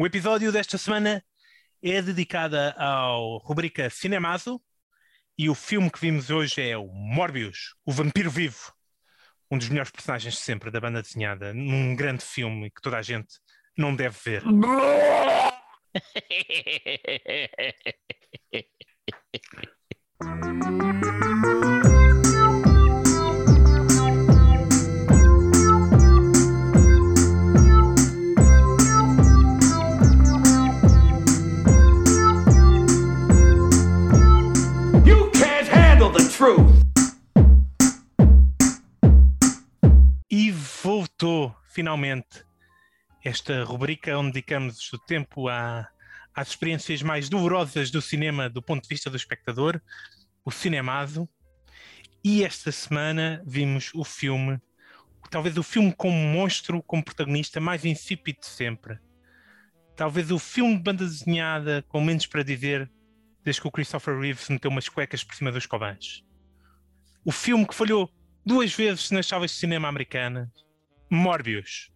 O episódio desta semana é dedicado ao rubrica Cinemazo e o filme que vimos hoje é o Morbius, o Vampiro Vivo, um dos melhores personagens de sempre da banda desenhada, num grande filme que toda a gente não deve ver. truth. E voltou, finalmente, esta rubrica onde dedicamos o tempo a- às experiências mais dolorosas do cinema do ponto de vista do espectador, o Cinemazo. E esta semana vimos o filme, talvez o filme com monstro como protagonista mais insípido de sempre. Talvez o filme de banda desenhada com menos para dizer desde que o Christopher Reeves meteu umas cuecas por cima dos covãs. O filme que falhou duas vezes nas salas de cinema americanas. Morbius.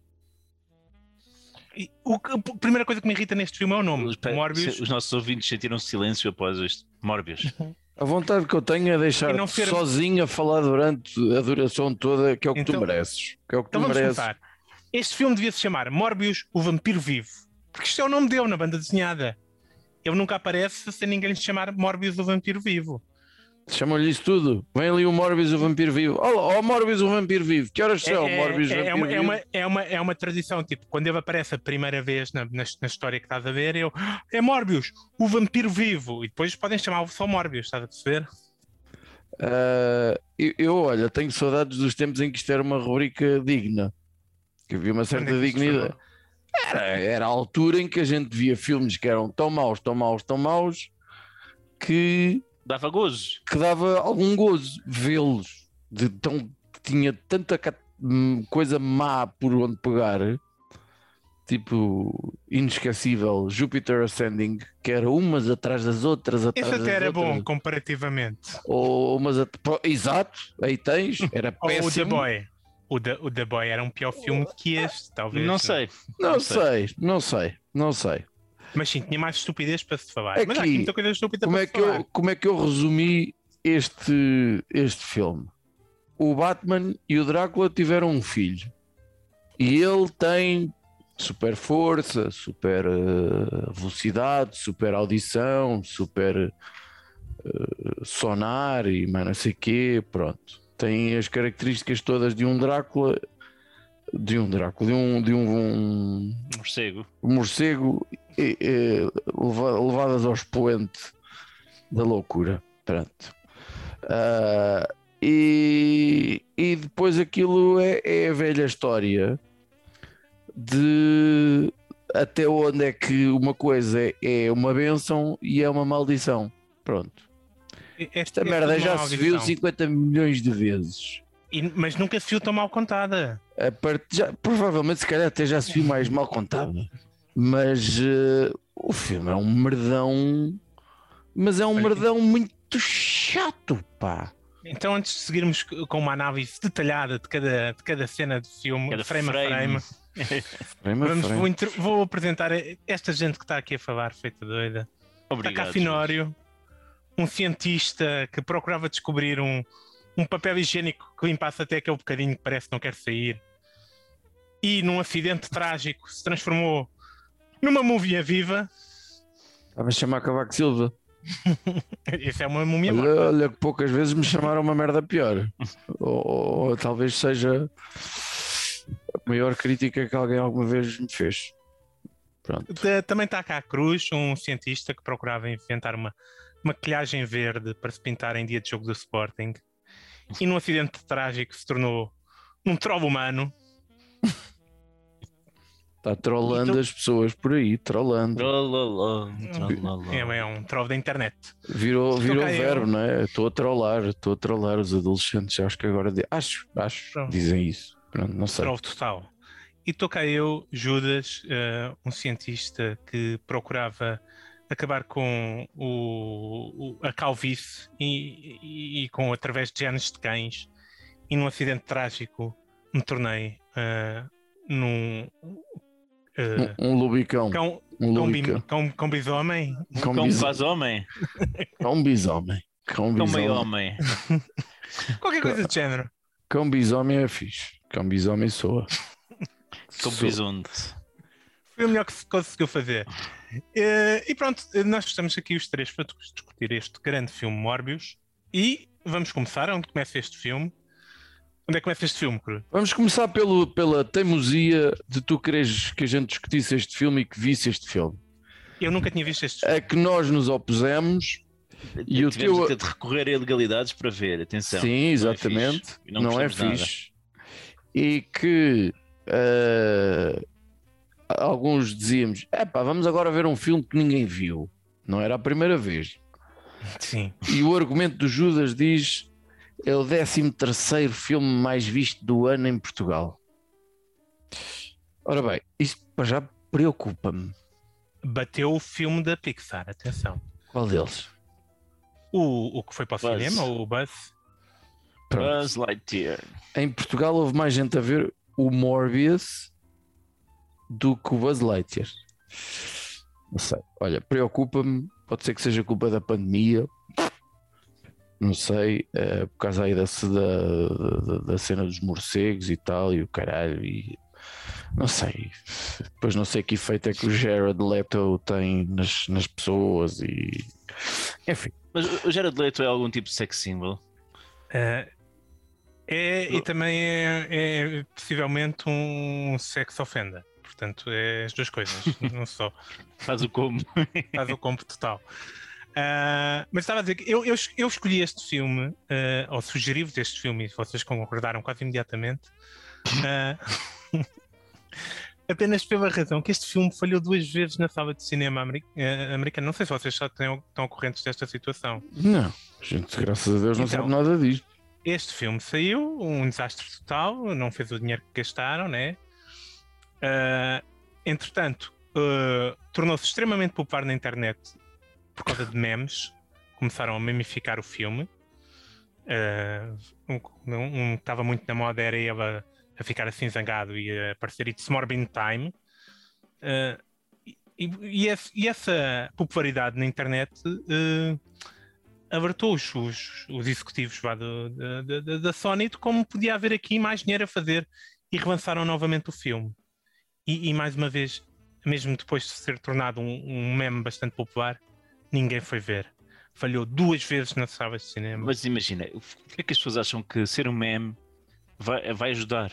E o a primeira coisa que me irrita neste filme é o nome. Espera, Morbius. se- Os nossos ouvintes sentiram silêncio após este Morbius. A vontade que eu tenho é deixar ser- sozinho a falar durante a duração toda, que é o que Então- tu mereces. Que é o que Então tu vamos mereces. começar. Este filme devia se chamar Morbius, o Vampiro Vivo. Porque isto é o nome dele na banda desenhada. Ele nunca aparece sem ninguém lhe chamar Morbius, o Vampiro Vivo. Chamam-lhe isso tudo. Vem ali o Morbius, o vampiro vivo. Olha, oh, Morbius, o vampiro vivo. Que horas são, é, Morbius, é, é uma, é, uma, é, uma, é uma tradição, tipo, quando ele aparece a primeira vez na, na, na história que estás a ver, eu, "Ah, é Morbius, o vampiro vivo, e depois podem chamá-lo só Morbius, estás a perceber? Ah, eu, eu, olha, tenho saudades dos tempos em que isto era uma rubrica digna. Que havia uma certa é dignidade. Era, era a altura em que a gente via filmes que eram tão maus, tão maus, tão maus, que Dava gozo. que dava algum gozo vê-los. De tão, tinha tanta hum, coisa má por onde pegar, tipo inesquecível, Jupiter Ascending, que era umas atrás das outras, atrás Esse até das era outras. bom comparativamente. Ou umas at- Exato, aí tens, era Ou o The péssimo. Boy. O The, o The Boy era um pior filme que este, talvez. Não sei. Não Não sei, não sei, não sei. Mas sim, tinha mais estupidez para se falar. É Mas há aqui muita coisa estúpida Como para é, que falar. eu, como é que eu resumi este, este filme? O Batman e o Drácula tiveram um filho. E ele tem super força, super eh, velocidade, super audição, super eh, sonar e mais não sei o quê. Pronto. Tem as características todas de um Drácula, de um Drácula, de um, de um- um Morcego. morcego eh, leva- levadas ao expoente da loucura. Pronto. Ah, e, e depois aquilo é, é a velha história de até onde é que uma coisa é, uma benção e é uma maldição. Pronto. Esta este merda é já se viu maldição. 50 milhões de vezes. E- mas nunca se viu tão mal contada. A part... já, provavelmente, se calhar, até já se viu mais mal contado. Mas eh, o filme é um merdão. Mas é um merdão muito chato, pá. Então, antes de seguirmos com uma análise detalhada de cada, de cada cena do filme, Cada frame, a frame, Frame vamos, frame. vou, intro- vou apresentar esta gente que está aqui a falar, feita doida. Está Obrigado. cá Finório, um cientista que procurava descobrir um, um papel higiênico que limpasse até aquele bocadinho que parece que não quer sair. E num acidente trágico se transformou numa múmia viva. Estava a chamar Cavaco Silva. Essa é uma múmia Olha, morta. olha que poucas vezes me chamaram uma merda pior. ou, ou talvez seja a maior crítica que alguém alguma vez me fez. Pronto. Ta- Também está cá a Cruz, um cientista que procurava inventar uma maquilhagem verde para se pintar em dia de jogo do Sporting. E num acidente trágico se tornou um troll humano. Está trollando Então- as pessoas por aí, trollando. Trololó, trololó. É, é um troll da internet. Virou, Estou virou eu. verbo, não é? Estou a trollar, estou a trollar os adolescentes. Acho que agora. di- Acho, acho, Pronto. dizem isso. Pronto, não sei. Troll total. E estou cá eu, Judas, eh, um cientista que procurava acabar com o, o- a calvície e, e- e com através de genes de cães. E num acidente trágico me tornei eh, num eh, Um, um lubicão. cão, Um cão, bi- lubicão. cão, cão bisomem. Cão Cão bis- faz homem, Cão bisomem. Cão bisomem. homem. Qualquer coisa do género. Cão bisomem é fixe. Cão bisomem soa. Cão Soa. bisonte. Foi o melhor que se conseguiu fazer. Eh, e pronto, eh, nós estamos aqui os três para discutir este grande filme Morbius. E vamos começar. Onde começa este filme? Onde é que começa este filme, Cruz? Vamos começar pelo, pela teimosia de tu quereres que a gente discutisse este filme e que visse este filme. Eu nunca tinha visto este filme. A que nós nos opusemos e o teu. de recorrer a ilegalidades para ver, atenção. Sim, exatamente. fixe. E não não é fixe. E que eh, alguns dizíamos: epá, vamos agora ver um filme que ninguém viu. Não era a primeira vez. Sim. E o argumento do Judas diz: é o 13 terceiro filme mais visto do ano em Portugal. Ora bem, isto para já preocupa-me. Bateu o filme da Pixar, atenção. Qual deles? O, o que foi para o Buzz. cinema, o Buzz. Pronto. Buzz Lightyear. Em Portugal houve mais gente a ver o Morbius do que o Buzz Lightyear. Não sei. Olha, preocupa-me. Pode ser que seja culpa da pandemia. Não sei. eh, por causa aí da, da, da- da cena dos morcegos e tal. E o caralho. E, não sei. Depois não sei que efeito é que o Jared Leto tem nas, nas pessoas. E enfim. Mas o Jared Leto é algum tipo de sex symbol? Eh, é, e também é, é possivelmente um sex offender. Portanto, é as duas coisas, não só. Faz o como? Faz o combo total. Ah, mas estava a dizer que eu, eu, eu escolhi este filme, ah, ou sugeri-vos este filme, e vocês concordaram quase imediatamente, ah, apenas pela razão que este filme falhou duas vezes na sala de cinema ameri- americana. Não sei se vocês já têm, estão correntes desta situação. Não. Gente, graças a Deus, não Então, sabe nada disto. Este filme saiu, um desastre total, não fez o dinheiro que gastaram, né? Entretanto, tornou-se extremamente popular na internet por causa de memes. Começaram a memificar o filme. Ah, um um que estava muito na moda era ele a, a ficar assim zangado e a aparecer It's Morbin Time. Ah, e, e esse- e essa popularidade na internet ah, alertou os, os, os executivos do- da, da- da- da Sony de como podia haver aqui mais dinheiro a fazer e relançaram novamente o filme. E, e, mais uma vez, mesmo depois de ser tornado um, um meme bastante popular, ninguém foi ver. Falhou duas vezes nas salas de cinema. Mas imagina, o que é que as pessoas acham que ser um meme vai, vai ajudar?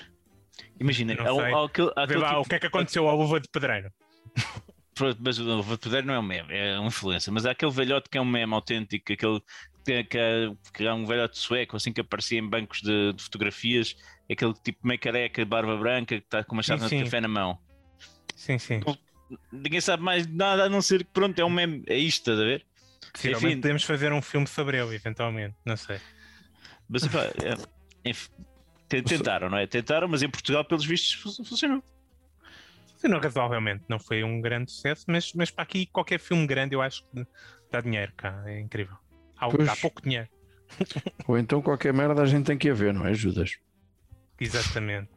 Imagina, há, há aquele, há aquele lá tipo- o que é que aconteceu ao Luva de Pedreiro. Mas o Vapoder não é um meme, é uma influência. Mas há aquele velhote que é um meme autêntico, aquele que, é- que, é- que é um velhote sueco, assim que aparecia em bancos de, de fotografias, aquele tipo meio careca, barba branca, que está com uma chávena de café na mão. Sim, sim. Ninguém sabe mais nada a não ser que pronto, é um meme, é isto, estás a ver? Possivelmente enfim. podemos fazer um filme sobre ele, eventualmente. Não sei. Mas é- enfim, te- tentaram, não é? Tentaram, mas em Portugal, pelos vistos, fu- funcionou. Funcionou razoavelmente. Não foi um grande sucesso, mas, mas para aqui, qualquer filme grande, eu acho que dá dinheiro cá. É incrível. Há, pouco dinheiro. Ou então qualquer merda a gente tem que ir a ver, não é, Judas? Exatamente.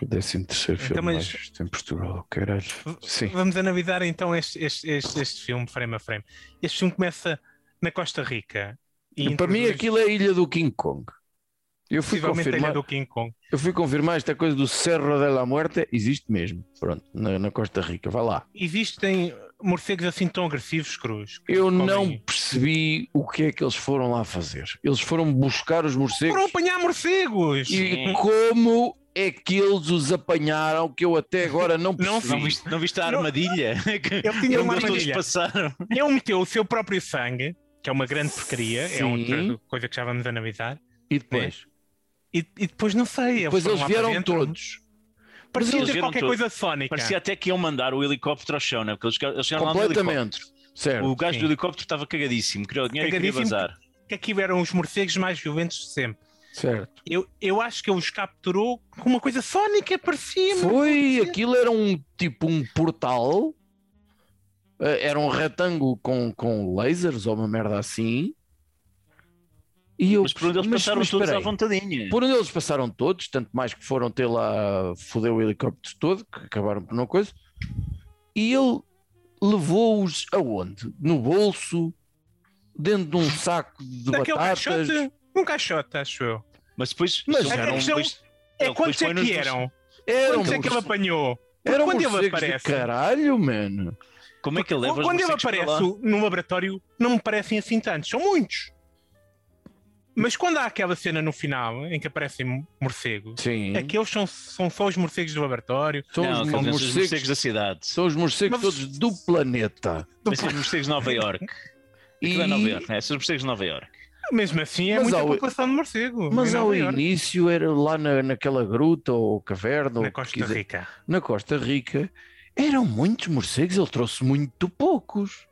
O décimo terceiro filme Então, mas- mais em Portugal, caralho. Sim. Vamos analisar então este, este, este, este filme, frame a frame. Este filme começa na Costa Rica. E Para mim aquilo é a ilha do King Kong. Eu fui, possivelmente a ilha confirmar, do King Kong. eu fui confirmar esta coisa do Cerro de la Muerte, existe mesmo, pronto, na, na Costa Rica, vai lá. Existem morcegos assim tão agressivos, Cruz? Eu comem- não percebi o que é que eles foram lá fazer. Eles foram buscar os morcegos Foram apanhar morcegos! e Sim. como é que eles os apanharam que eu até agora não Não percebi. Não viste, não viste a Não. armadilha? que Ele tinha uma eles armadilha. passaram. Ele meteu o seu próprio sangue, que é uma grande porcaria, é Sim. outra coisa que já vamos analisar. E depois? E, e depois não sei. Depois eles para vieram dentro. todos. Parecia eles ter qualquer todos. coisa sónica. Parecia até que iam mandar o helicóptero ao chão, né? Porque eles, eles chegaram. Completamente. Certo. O gajo Sim. do helicóptero estava cagadíssimo, queria o dinheiro e queria Cagadíssimo. vazar. Que aqui eram os morcegos mais violentos de sempre. Certo. Eu, eu acho que ele os capturou com uma coisa sónica, parecia Foi, aquilo era um tipo um portal, eh, era um retângulo com, com lasers ou uma merda assim. E eu, Mas por onde eles passaram mas todos à vontadinha. Por onde eles passaram todos, tanto mais que foram ter lá, foder o helicóptero todo, que acabaram por uma coisa. E ele levou-os aonde? No bolso? Dentro de um saco de Daquele batatas? caixote, um caixote, acho eu. Mas depois. Mas a eram- questão depois- É quantos é que eram? Eram Quantos é que ele apanhou? Eram quando ele morcegos aparece. de caralho, mano. Como é que ele leva Quando ele morcegos aparece no laboratório, não me parecem assim tantos, são muitos. Mas quando há aquela cena no final em que aparecem morcegos, Sim. aqueles são, são só os morcegos do laboratório. São, Não, os, são os morcegos, morcegos da cidade. são os morcegos Mas- todos do planeta. Mas são os morcegos de Nova York. Aquilo é Nova York, não é? São os morcegos de Nova York. Mesmo assim, é Mas muita ao- população de morcego. Mas em ao início era lá na, naquela gruta ou caverna, na Costa quiser, Rica. na Costa Rica, eram muitos morcegos, ele trouxe muito poucos.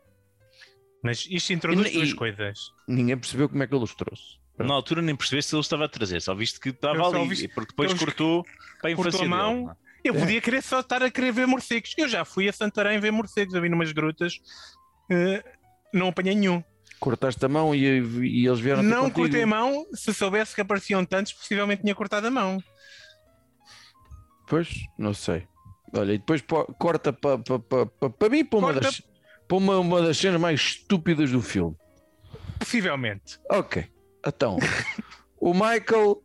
Mas isto introduz E- duas e- coisas. Ninguém percebeu como é que ele os trouxe. Na altura nem percebeste se ele estava a trazer, só viste que estava ali, viste porque depois cortou para a infância a mão. dele. é? Eu É. podia querer só estar a querer ver morcegos. Eu já fui a Santarém ver morcegos, eu vi numas grutas, eh, não apanhei nenhum. Cortaste a mão e, e eles vieram Não contigo. cortei a mão, se soubesse que apareciam tantos, possivelmente tinha cortado a mão. Pois, não sei. Olha, e depois pó- corta para pa, pa, pa, pa mim para uma, Corta- das, para uma, uma das cenas mais estúpidas do filme. Possivelmente. Ok, então o Michael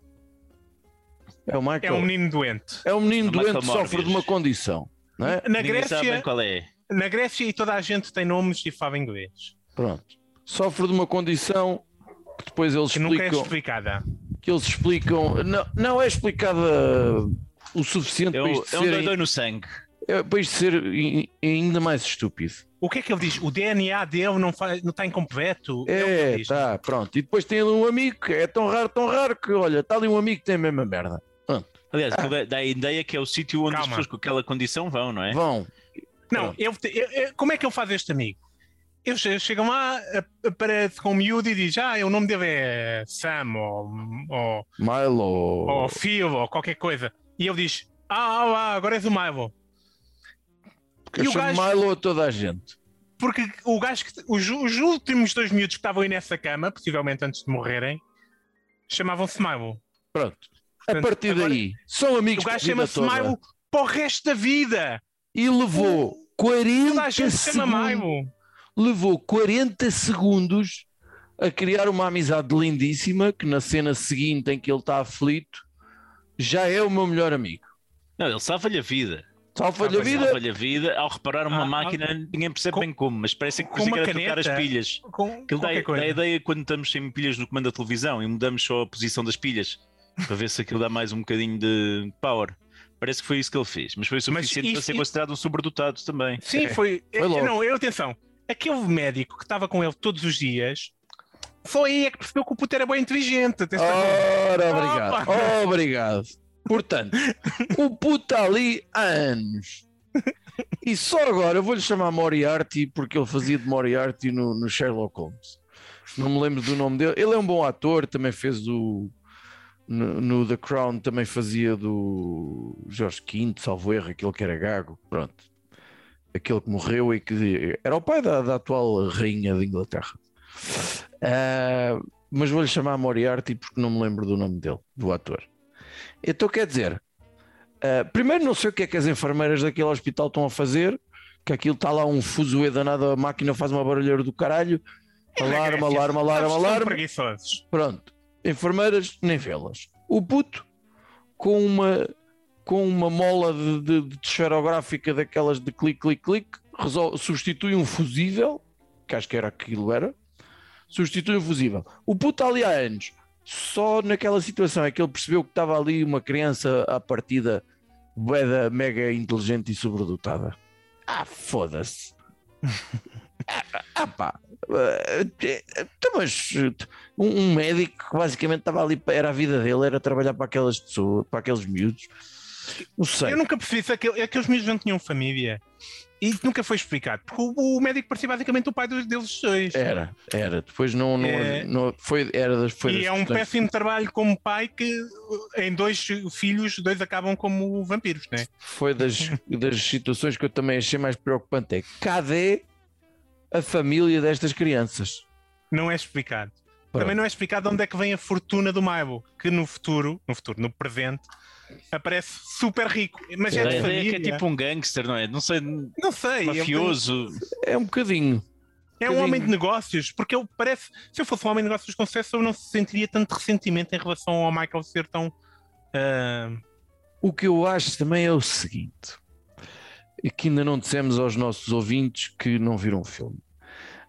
é o É Michael. um menino doente. É um menino O Michael doente que sofre de uma condição, não é? Na Ninguém Grécia, qual é. na Grécia e toda a gente tem nomes e fala inglês. Pronto. Sofre de uma condição que depois eles Que nunca é explicam. explicada. que eles explicam. Não, não é explicada o suficiente É, para isto é um ser, doidão no sangue. é, para isto ser ainda mais estúpido. O que é que ele diz? O DNA dele não, faz, não está incompleto? É, diz. tá, pronto. E depois tem ali um amigo que é tão raro, tão raro que, olha, está ali um amigo que tem a mesma merda. Aliás, aquilo dá- dá a ideia que é o sítio onde as Calma. pessoas com aquela condição vão, não é? Vão. Não, Pronto. te- eu- eu- como é que ele faz este amigo? Eles che- chegam lá, a- aparece com o miúdo e diz: Ah, o nome dele é Sam ou, ou, Milo. ou Phil ou qualquer coisa. E ele diz: Ah, ah, agora és o Milo. que e o chama gajo- Milo a toda a gente. Porque o gajo que, os, os últimos dois miúdos que estavam aí nessa cama, possivelmente antes de morrerem, chamavam-se Milo. Pronto. A Portanto, partir agora- daí, são amigos O gajo chama-se. Milo para o resto da vida. E levou Toda a 40 gente se chama segundos. Milo. Levou 40 segundos a criar uma amizade lindíssima que na cena seguinte em que ele está aflito já é o meu melhor amigo. Não, ele salva-lhe a vida. Salva-lhe a vida. Salva-lhe a vida ao reparar uma Ah, máquina, ninguém percebe com- bem como, mas parece que que era trocar as pilhas. Com Aquilo dá, dá a ideia quando estamos sem pilhas no comando da televisão e mudamos só a posição das pilhas para ver se aquilo dá mais um bocadinho de power. Parece que foi isso que ele fez, mas foi suficiente para isso- ser considerado um sobredotado também. Sim, foi. Foi é, logo. não, eu, atenção. Aquele médico que estava com ele todos os dias, só aí é que percebeu que o puto era bem inteligente. Ora, obrigado. Obrigado. Portanto, o puto está ali há anos. E só agora eu vou-lhe chamar Moriarty porque ele fazia de Moriarty no, no Sherlock Holmes. Não me lembro do nome dele. Ele é um bom ator, também fez o. No, no The Crown também fazia do Jorge V, salvo erro, aquele que era gago. Pronto. Aquele que morreu e que era o pai da, da atual rainha de Inglaterra. Ah, mas vou-lhe chamar Moriarty porque não me lembro do nome dele, do ator. Então quer dizer, ah, primeiro não sei o que é que as enfermeiras daquele hospital estão a fazer, que aquilo está lá um fuzuê danado, a máquina faz uma barulheira do caralho, alarma, alarma, alarma, São alarma. preguiçosos. Pronto, enfermeiras nem vê-las. O puto com uma com uma mola de, de, de esferográfica daquelas de clique, clique, clique, substitui um fusível, que acho que era aquilo era, substitui um fusível. O puto ali há anos. Só naquela situação é que ele percebeu que estava ali uma criança à partida bué mega inteligente e sobredotada. Ah, foda-se. ah, ah, pá. Eh, Então, mas um, um médico que basicamente estava ali, era a vida dele, era trabalhar para aquelas pessoas, para aqueles miúdos. Não sei. Eu nunca percebi se aquele, aqueles miúdos não tinham família. E nunca foi explicado. Porque o, o médico parecia basicamente o pai dos, deles dois. Era, era. Depois não, não, É. não- foi, era das, foi e é um péssimo trabalho como pai que em dois filhos, dois acabam como vampiros, né? foi das, das situações que eu também achei mais preocupante. É cadê a família destas crianças? Não é explicado. Pronto. Também não é explicado de onde é que vem a fortuna do Maibo, que no futuro, no futuro, no presente, aparece super rico. Mas é A de ideia é que família. é tipo um gangster, não é? Não sei, Não sei. é um- mafioso. É um bocadinho. É um bocadinho. homem de negócios, porque ele parece. Se eu fosse um homem de negócios com sucesso, eu não sentiria tanto ressentimento em relação ao Michael ser tão. ah, O que eu acho também é o seguinte: e que ainda não dissemos aos nossos ouvintes que não viram o filme.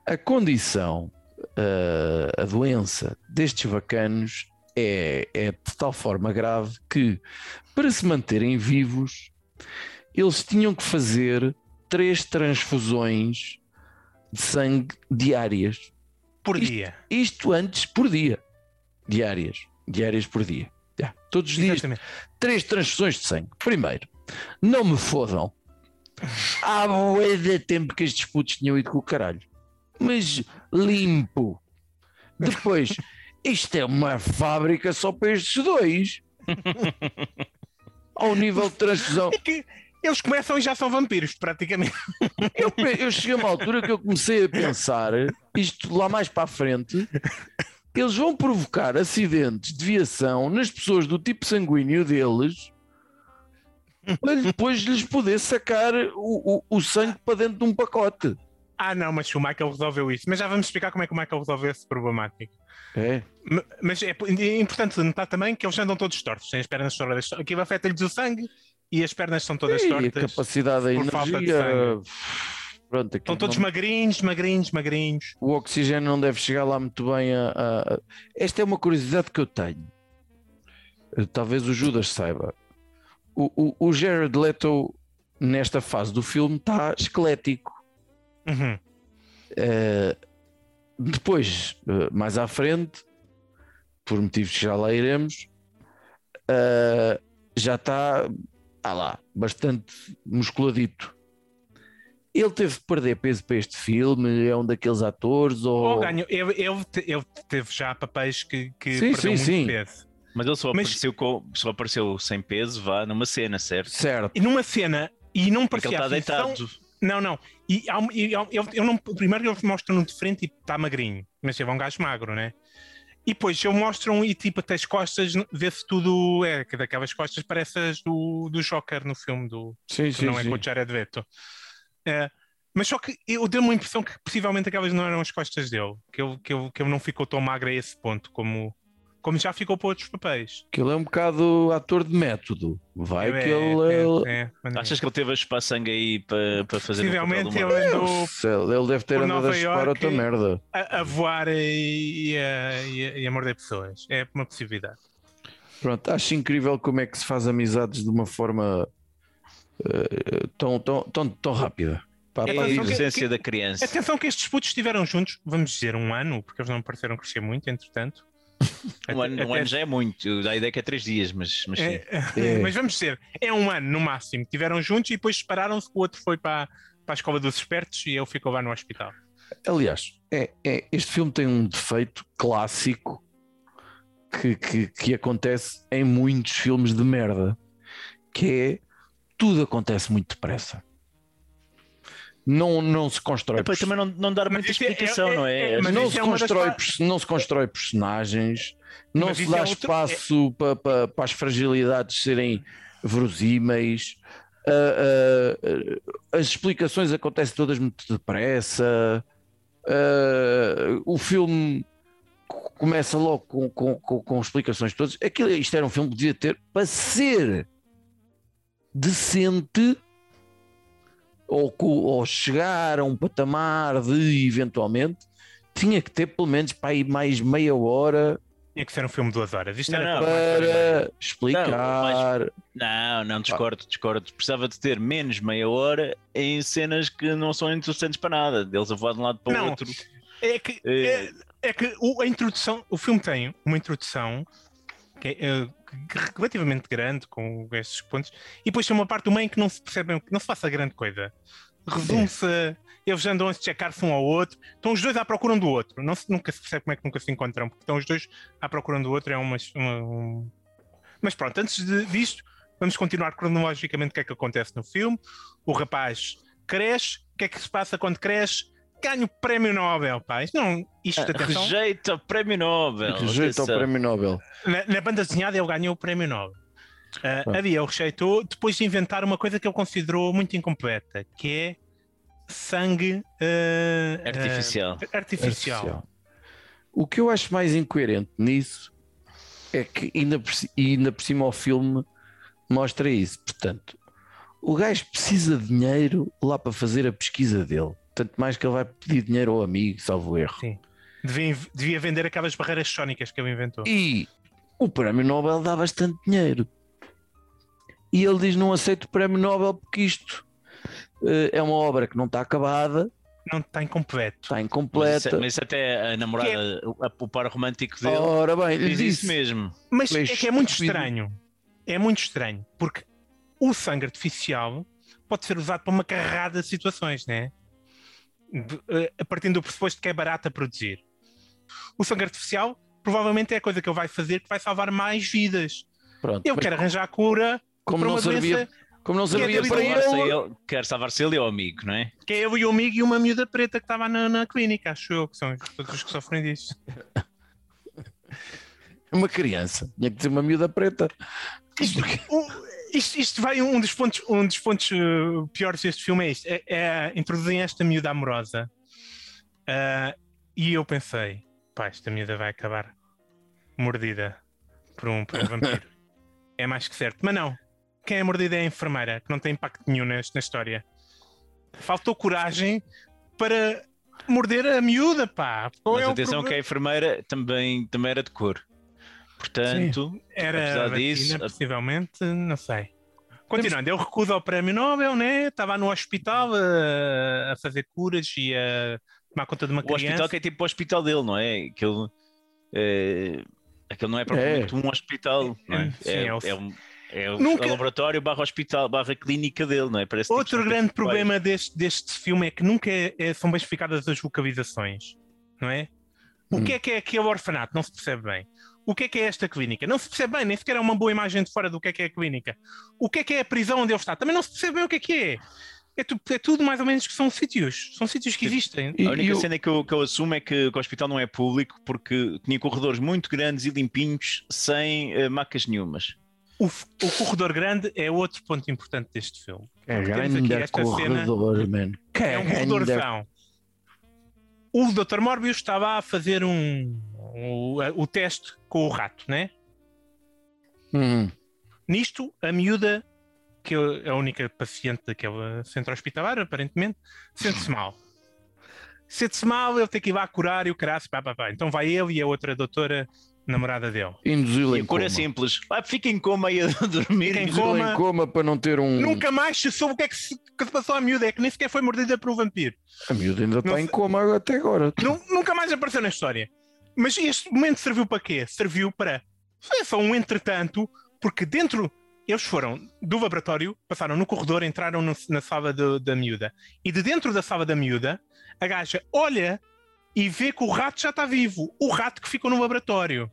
A condição, eh, a doença destes bacanos é, é de tal forma grave que, para se manterem vivos, eles tinham que fazer três transfusões de sangue diárias. por Isto- dia. Isto antes por dia. Diárias. Diárias por dia. Já, Todos os dias Exatamente. três transfusões de sangue. Primeiro, não me fodam. Há bué de tempo que estes putos tinham ido com o caralho. Mas limpo. Depois, isto é uma fábrica só para estes dois. Ao nível de transfusão. É que eles começam e já são vampiros, praticamente. Eu, eu cheguei a uma altura que eu comecei a pensar, isto lá mais para a frente, eles vão provocar acidentes de viação nas pessoas do tipo sanguíneo deles para depois lhes poder sacar o, o, o sangue para dentro de um pacote. Ah, não, mas o Michael resolveu isso. Mas já vamos explicar como é que o Michael resolveu esse problemático. É. Mas é é importante notar também que eles andam todos tortos, têm as pernas todas. Aquilo afeta-lhes o sangue e as pernas são todas E a tortas. capacidade da por falta de energia. Pronto, Estão todos não- magrinhos, magrinhos, magrinhos. o oxigênio não deve chegar lá muito bem a, a- Esta é uma curiosidade que eu tenho. Eh, Talvez o Judas saiba. O, o, o Jared Leto, nesta fase do filme, está esquelético. Uhum. Eh, depois, eh, mais à frente, por motivos que já lá iremos, eh, já está, ah lá, bastante musculadito. Ele teve de perder peso para este filme, é um daqueles atores ou... Ou ganhou. Ele, ele, ele teve já papéis que, que Sim, perdeu sim, muito sim. peso. Mas ele só, Mas- apareceu com, só apareceu sem peso, vá, numa cena, certo? Certo. E numa cena, e não Porque ele parecia está deitado. Não, não. E, e ele- ele não, primeiro eles mostram-no de frente e está magrinho, mas é um gajo magro, né? E depois eles mostram e tipo até as costas, vê-se tudo, é que daquelas costas parece as do, do Joker no filme do, Sim, que sim, não é sim. com o Jared Leto. É, mas só que eu dei-me a impressão que possivelmente aquelas não eram as costas dele, que ele, que ele, que ele não ficou tão magro a esse ponto como, como já ficou para outros papéis. Que ele é um bocado ator de método. Vai É, que ele... é, ele- é, é. Achas que ele teve a chupar sangue aí para, para fazer Possivelmente mal? ele andou Ele deve ter andado Nova a chupar outra merda. a, a voar e, e a, e a- e a morder pessoas. É uma possibilidade. Pronto, acho incrível como é que se faz amizades de uma forma eh, tão, tão, tão, tão rápida. É, É pá, a que- inocência da criança. Atenção que estes putos estiveram juntos, vamos dizer, um ano, porque eles não pareceram crescer muito, entretanto. Um ano, um ano já é muito, dá a ideia que é três dias, mas, mas sim. É, É. Mas vamos dizer, é um ano no máximo. Estiveram juntos e depois separaram-se, o outro foi para, para a escola dos espertos e ele ficou lá no hospital. Aliás, é, é- este filme tem um defeito clássico que, que, que acontece em muitos filmes de merda, que é tudo acontece muito depressa. Não, não se constrói. Depois também não, não dar muita é- explicação, é- não é- é? é- mas não se, é das constrói, pers- não se constrói personagens, não Mas se dá é espaço para, para, para as fragilidades serem verosímeis. Ah, ah, as explicações acontecem todas muito depressa. Ah, o filme co- começa logo com, com, com, com explicações todas. Aquilo, isto era um filme que podia ter para ser decente ou, ou chegar a um patamar de eventualmente tinha que ter pelo menos para aí mais meia hora Tinha que ser um filme de duas horas. Isto Não, era não, para explicar. Não, não, discordo, discordo. Precisava de ter menos meia hora em cenas que não são interessantes para nada. Deles a voar de um lado para o Não. outro. É que, É. é, é que o, a introdução, o filme tem uma introdução que é eh, que- relativamente grande com estes pontos, e depois tem uma parte do meio que não se percebe, que não se faça grande coisa. Resume-se, a- eles andam a se checar-se um ao outro, estão os dois à procura um do outro, não se, nunca se percebe como é que nunca se encontram, porque estão os dois à procura um do outro, é uma. uma- um... Mas pronto, antes de, disto, vamos continuar cronologicamente o que é que acontece no filme. O rapaz cresce, o que é que se passa quando cresce? Ganha o prémio Nobel, pá. Isto não, isto, atenção, Rejeita o prémio Nobel. Rejeita o prémio Nobel. na, na banda desenhada ele ganhou o prémio Nobel. Ah, Pronto. a Dia o rejeitou depois de inventar uma coisa que ele considerou muito incompleta, que é sangue ah, ah, Artificial. artificial. artificial. O que eu acho mais incoerente nisso é que ainda por, e ainda por cima o filme mostra isso. Portanto, o gajo precisa de dinheiro lá para fazer a pesquisa dele. Tanto mais que ele vai pedir dinheiro ao amigo, salvo erro. Sim. Devia, devia vender aquelas barreiras sónicas que ele inventou. E o prémio Nobel dá bastante dinheiro. E ele diz: Não aceito o prémio Nobel porque isto eh, é uma obra que não está acabada, Não está incompleto. está Mas, incompleta. mas isso até a namorada, o, o par romântico dele, Ora bem, diz disse: isso mesmo. Mas Pois, é que é muito estranho. É muito estranho, porque o sangue artificial pode ser usado para uma carrada de situações, né? Eh, A partir do pressuposto que é barato a produzir. O sangue artificial provavelmente é a coisa que ele vai fazer que vai salvar mais vidas. Pronto, Eu quero arranjar a cura como para não uma servia, como não é servia para ele. ele, quer salvar-se ele e o amigo, não é? que é eu e o amigo e uma miúda preta que estava na, na clínica, acho eu, que são todos os que sofrem disso. Uma criança, tinha que ter uma miúda preta. Isto, o- isto, isto vai um dos pontos, um dos pontos uh, piores deste filme é isto. É, é introduzem esta miúda amorosa. Ah, e eu pensei, pá, esta miúda vai acabar mordida por um, por um vampiro. é mais que certo. Mas não. Quem é mordida é a enfermeira, que não tem impacto nenhum nesta na história. Faltou coragem para morder a miúda, pá. Qual Mas é atenção que a enfermeira também, também era de cor. Portanto, Era apesar a vacina, disso, a- possivelmente, não sei. Continuando, ele recusa o prémio Nobel, né? Estava no hospital a, a fazer curas e a tomar conta de uma o criança. hospital que é tipo o hospital dele, não é? Aquele, é, aquele não é propriamente um hospital, não é? Sim, é, é o- é um- é o Nunca- laboratório barra hospital, barra clínica dele, não é? Parece tipo Outro são grande problema deste, deste filme é que nunca é- é- são bem explicadas as localizações, não é? O Hum. que é que é aquele orfanato? Não se percebe bem. O que é que é esta clínica? Não se percebe bem, nem sequer é uma boa imagem de fora do que é que é a clínica. O que é que é a prisão onde ele está? Também não se percebe bem o que é que é. É, tu- é tudo mais ou menos que são sítios. São sítios que existem. E- A única e o- cena que eu, que eu assumo é que, que o hospital não é público porque tinha corredores muito grandes e limpinhos sem eh, macas nenhumas. O, o corredor grande é outro ponto importante deste filme. É grande esta corredor, man. É um Grande- corredorzão. O Dr. Morbius estava a fazer um, o, o teste com o rato, né? Hum, Nisto, a miúda, que é a única paciente daquele centro hospitalar, aparentemente, sente-se mal. Sente-se mal, ele tem que ir lá curar e o caraço, pá, pá, pá. Então vai ele e a outra doutora, namorada dele. Induzi-lo E em é coma. simples. Ah, fica em coma aí a dormir. Fica em coma. em coma para não ter um. Nunca mais se soube o que é que se, que se passou à miúda, é que nem sequer foi mordida por um vampiro. A miúda ainda está Não em coma até agora. Nu- nunca mais apareceu na história. Mas este momento serviu para quê? Serviu para. Foi só um entretanto, porque dentro. Eles foram do laboratório, passaram no corredor, entraram no- na sala do- da miúda. E de dentro da sala da miúda, a gaja olha e vê que o rato já está vivo. O rato que ficou no laboratório.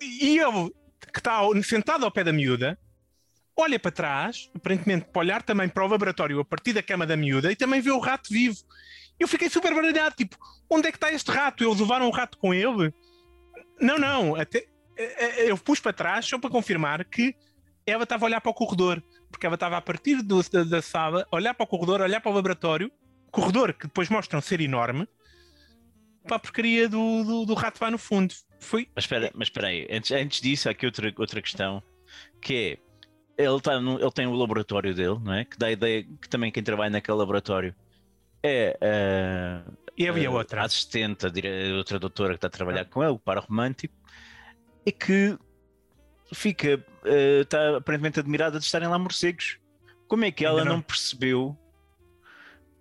E ele, que está sentado ao pé da miúda, olha para trás, aparentemente para olhar também para o laboratório a partir da cama da miúda e também vê o rato vivo. Eu fiquei super baralhado, tipo, onde é que está este rato? Eles levaram o rato com ele? Não, não, até eh, eh, eu pus para trás só para confirmar que ela estava a olhar para o corredor, porque ela estava a partir do- da, da sala, olhar para o corredor, olhar para o laboratório, corredor que depois mostram ser enorme, para a porcaria do, do, do rato lá no fundo. Foi. Mas espera, mas espera aí, antes, antes disso há aqui outra, outra questão, que é, ele, tá no- ele tem o laboratório dele, não é? Que dá a ideia que também quem trabalha naquele laboratório é ah, Eu e a ah, outra. a assistente, a outra doutora que está a trabalhar com ele, o para romântico, e que fica, ah, está aparentemente admirada de estarem lá morcegos. Como é que ela não. não percebeu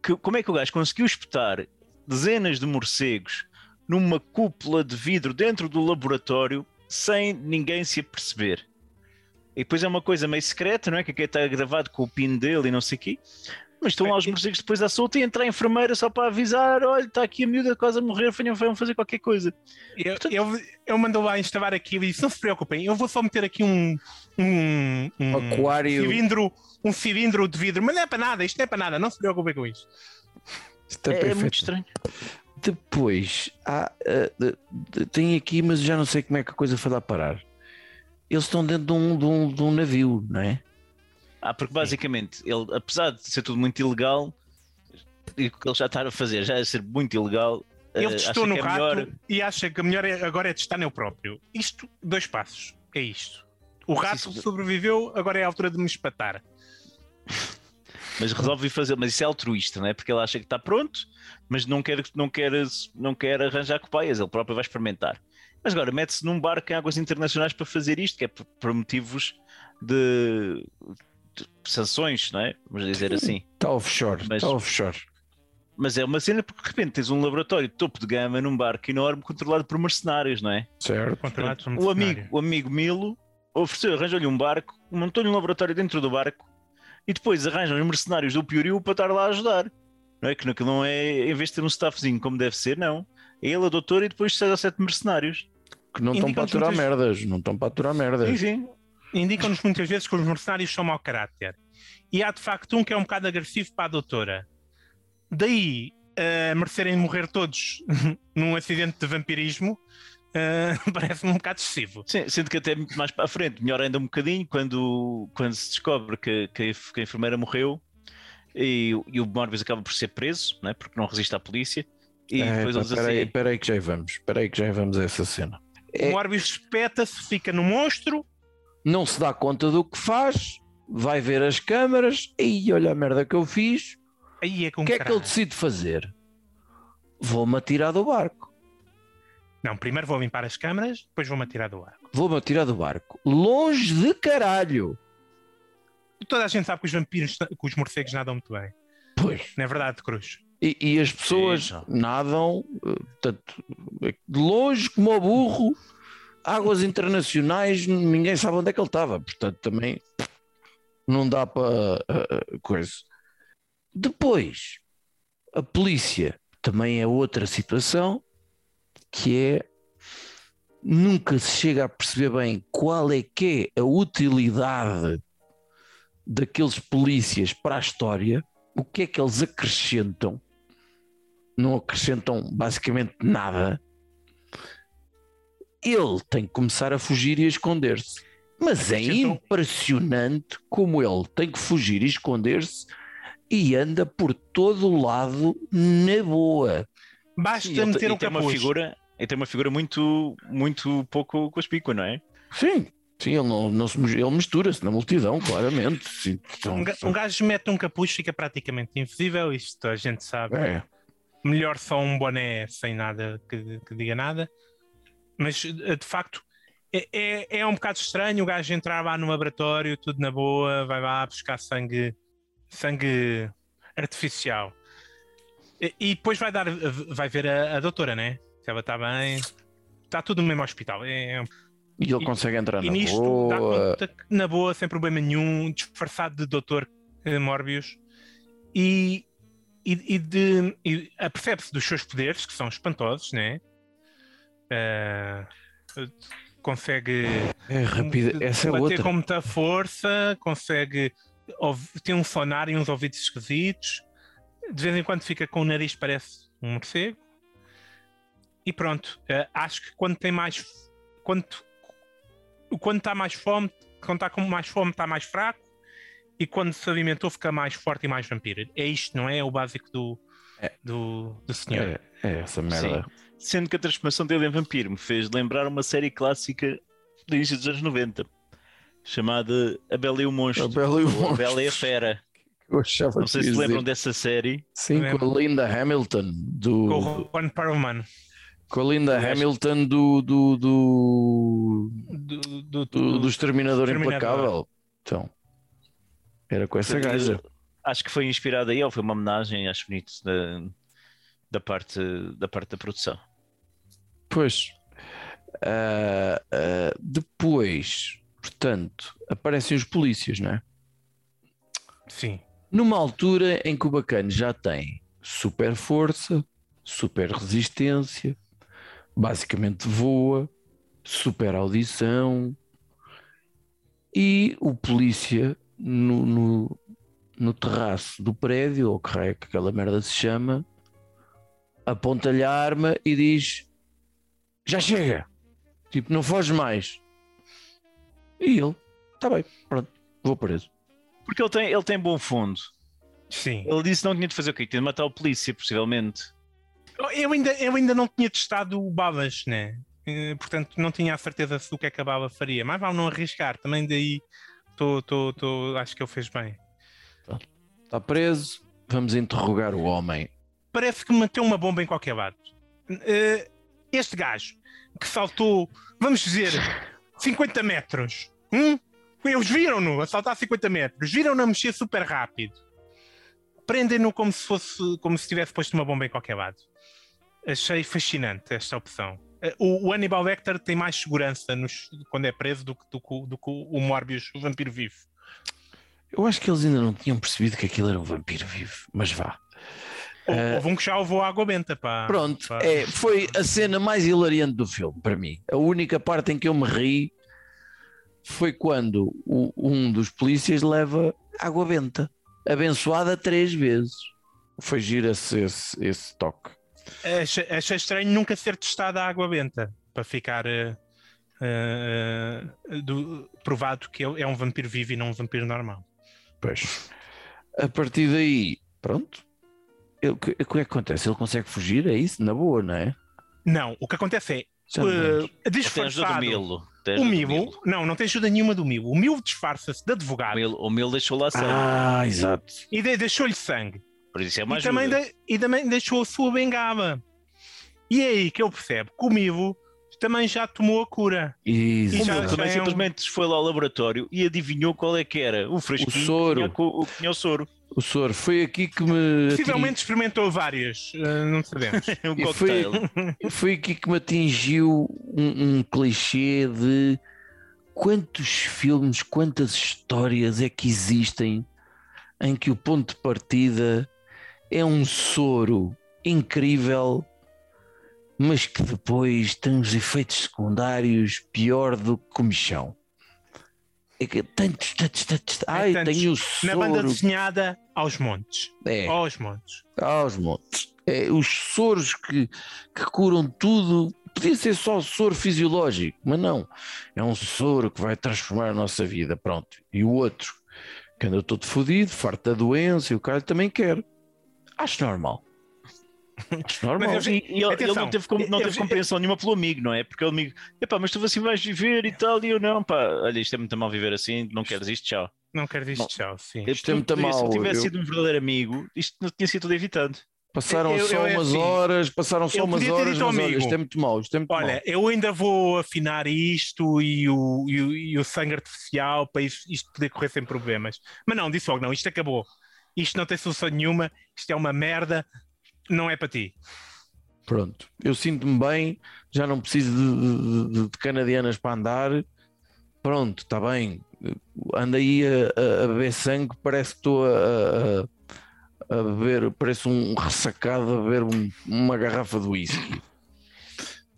que, como é que o gajo conseguiu espetar dezenas de morcegos numa cúpula de vidro dentro do laboratório sem ninguém se aperceber? E depois é uma coisa meio secreta, não é? Que aqui está gravado com o pin dele e não sei o quê. Mas estão lá os morcegos depois à solta e entra a enfermeira só para avisar: olha, está aqui a miúda quase a morrer, venham, fazer qualquer coisa. Eu, Portanto- eu, eu mandou lá instalar aquilo e disse: não se preocupem, eu vou só meter aqui um, um, um Aquário. cilindro, um cilindro de vidro, mas não é para nada, isto não é para nada, não se preocupem com isto. Isto é, É, é muito estranho. Depois, há, de- de- tem aqui, mas já não sei como é que a coisa foi lá parar. eles estão dentro de um, de um, de um navio, não é? Ah, porque basicamente, ele, apesar de ser tudo muito ilegal, e o que ele já está a fazer já é ser muito ilegal, Ele eh, testou no é rato melhor- e acha que a melhor é- agora é testar nele próprio. Isto, dois passos. É isto. O rato sim. sobreviveu, agora é a altura de me espatar. mas resolve fazer, mas isso é altruísta, não é? Porque ele acha que está pronto, mas não quer, não quer, não quer arranjar copaias, ele próprio vai experimentar. Mas agora mete-se num barco em águas internacionais para fazer isto, que é por, por motivos de sanções, não é? Vamos dizer assim. Está offshore, Mas- está offshore. Mas é uma cena porque de repente tens um laboratório de topo de gama num barco enorme controlado por mercenários, não é? Certo. Controlado por um O amigo, o amigo Milo ofereceu, arranjou-lhe um barco, montou-lhe um laboratório dentro do barco e depois arranjam os mercenários do Pioriu para estar lá a ajudar. Não é que não- que não é, em vez de ter um staffzinho como deve ser, não. É ele a doutora e depois seis ou sete mercenários. Que não estão para aturar muitas- merdas, não estão para aturar merdas. Sim, sim. Indicam-nos muitas vezes que os mercenários são mau caráter. E há de facto um que é um bocado agressivo para a doutora. Daí a merecerem morrer todos num acidente de vampirismo eh, parece-me um bocado excessivo. Sim, sendo que até muito mais para a frente, melhor ainda um bocadinho, quando, quando se descobre que, que, a, enf- que a enfermeira morreu e, o- e o Morbius acaba por ser preso, não é? porque não resiste à polícia. E É, depois eles Espera aí, assim. espera aí que já vamos. Espera aí que já vamos a essa cena. É- O Morbius espeta-se, fica no monstro. Não se dá conta do que faz, vai ver as câmaras e olha a merda que eu fiz. Aí é com O que é que ele decide fazer? Vou-me atirar do barco. Não, primeiro vou limpar as câmaras, depois vou-me atirar do ar. Vou-me atirar do barco. Longe de caralho. Toda a gente sabe que os vampiros, que os morcegos nadam muito bem. Pois. Não é verdade, Cruz? E, e as pessoas Sim, nadam, eh, portanto, de longe como o burro, águas internacionais, ninguém sabe onde é que ele estava. Portanto, também não dá para eh, eh, coisa. Depois, a polícia também é outra situação que é nunca se chega a perceber bem qual é que é a utilidade daqueles polícias para a história, o que é que eles acrescentam não acrescentam basicamente nada, ele tem que começar a fugir e a esconder-se. Mas é Acrescentam- impressionante como ele tem que fugir e esconder-se e anda por todo o lado na boa. Basta meter ele um tem uma capuz. figura, ele tem uma figura muito, muito pouco conspícua, não é? Sim, sim, ele, não, não se, ele mistura-se na multidão, claramente. Sim, então, Um ga- Um gajo mete um capuz, fica praticamente invisível, isto a gente sabe. é, Melhor só um boné sem nada que, que diga nada. Mas eh, de facto é, é, é um bocado estranho o gajo entrar lá no laboratório, tudo na boa, vai lá buscar sangue, sangue artificial. E, e depois vai dar, vai ver a, a doutora, né? Se ela está bem. Está tudo no mesmo hospital. É, é e ele E- consegue entrar E na nisto dá boa. conta que, na boa, sem problema nenhum, disfarçado de Dr. eh, Morbius e, e, e de e apercebe-se dos seus poderes, que são espantosos, né? Eh, consegue É rápido, essa é bater outra. com muita força, consegue tem um sonar e uns ouvidos esquisitos. De vez em quando fica com o nariz parece um morcego. E pronto, eh, acho que quando tem mais quando quando está mais fome, quando está com mais fome está mais fraco e quando se alimentou fica mais forte e mais vampiro. É isto, não é? É o básico do É. do, do senhor. É, é essa merda. Sendo que a transformação dele em vampiro me fez lembrar uma série clássica do início dos anos 90, chamada A Bela e o Monstro. A Bela e o ou A Monstro. Bela e a Fera. Eu achava Não sei se ia lembram dizer. dessa série. Sim, com a Linda Hamilton do. Com o Ron Perlman Com a Linda Hamilton do, do, do, do, do, do, do Exterminador Exterminador. Implacável. Então, era com essa gaja. Acho que foi inspirada aí, ou foi uma homenagem, acho bonito, da, da, parte, da parte da produção. Pois. Ah, ah, depois, portanto, aparecem os polícias, não é? Sim. Numa altura em que o bacana já tem super força, super resistência, basicamente voa, super audição, e o polícia no, no, no terraço do prédio, ou que é que aquela merda se chama, aponta-lhe a arma e diz: Já chega, tipo, não foge mais. E ele, está bem, pronto, vou preso. Porque ele tem, ele tem bom fundo. Sim. Ele disse que não tinha de fazer o quê? Tinha de matar o polícia, possivelmente. Eu ainda, eu ainda não tinha testado o Babas, né? Eh, Portanto, não tinha a certeza do que é que a Baba faria. Mas vale não arriscar. Também daí tô, tô, tô, acho que ele fez bem. Está preso, vamos interrogar o homem. Parece que meteu uma bomba em qualquer lado. Eh, Este gajo que saltou, vamos dizer, 50 metros. Hum? Eles viram-no a saltar 50 metros, viram-no a mexer super rápido. Prendem-no como se fosse como se tivesse posto uma bomba em qualquer lado. Achei fascinante esta opção. O, o Hannibal Lecter tem mais segurança nos- quando é preso do que, do do que o Morbius, o vampiro vivo. Eu acho que eles ainda não tinham percebido que aquilo era um vampiro vivo, mas vá. Eh, Houve um que já levou à água benta. Pá, Pronto, é, foi a cena mais hilariante do filme para mim. A única parte em que eu me ri foi quando o- um dos polícias leva água benta, abençoada três vezes. Foi giro esse, esse, toque. Achei, achei estranho nunca ser testada a água benta para ficar eh, eh, do- provado que é um vampiro vivo e não um vampiro normal. Pois. A partir daí, pronto. O que, é que acontece? Ele consegue fugir? É isso? Na boa, não é? Não, o que acontece é do disfarçado. O Milo, não, não tem ajuda nenhuma do Milo. O Milo disfarça-se de O advogado Milo, o Milo deixou lá sangue. Ah, exato. e de- deixou-lhe sangue. Por isso é uma E ajuda. também, de- e também deixou a sua bengala. E é aí que ele percebe que o Milo também já tomou a cura. O Exato. já- Milo também já é um- simplesmente foi lá ao laboratório e adivinhou qual é que era o fresquinho O soro. que tinha, o que tinha o soro. O senhor foi aqui que me. Possivelmente experimentou várias, eh, não sabemos. Um foi-. Foi aqui que me atingiu um, um clichê de quantos filmes, quantas histórias é que existem em que o ponto de partida é um soro incrível, mas que depois tem os efeitos secundários pior do que comichão. É tantos, tantos, tantos. Ai, tantos. tenho o Na banda desenhada, aos montes. É. Aos montes. aos montes. É, os soros que, que curam tudo. Podia ser só soro fisiológico, mas não. É um soro que vai transformar a nossa vida. Pronto. E o outro, que anda todo fodido, farto da doença, e o cara também quer. Acho normal. Normal. Mas eu- E, e ele, ele não teve, não eu- teve compreensão nenhuma pelo amigo, não é? Porque o amigo, epá, mas tu assim vais viver e tal, e eu não, pá, olha, isto é muito mal viver assim, não queres isto, tchau. Não quero dizer Bom, tchau, sim. Isto é muito Podia- Se mal. ele tivesse Eu- sido um verdadeiro amigo, isto não tinha sido tudo evitado. Passaram eu- só eu é umas assim, horas, passaram só eu umas horas, mas olha, amigo, isto é muito mau, isto é muito Olha, mau. eu ainda vou afinar isto e o, e o, e o sangue artificial para isto, isto poder correr sem problemas. Mas não, disse logo, não, isto acabou. Isto não tem solução nenhuma, isto é uma merda, não é para ti. Pronto, eu sinto-me bem, já não preciso de, de- de- canadianas para andar. Pronto, está bem. Anda aí a, a- beber sangue, parece que estou a, a- a beber, parece um ressacado a beber um- uma garrafa de whisky.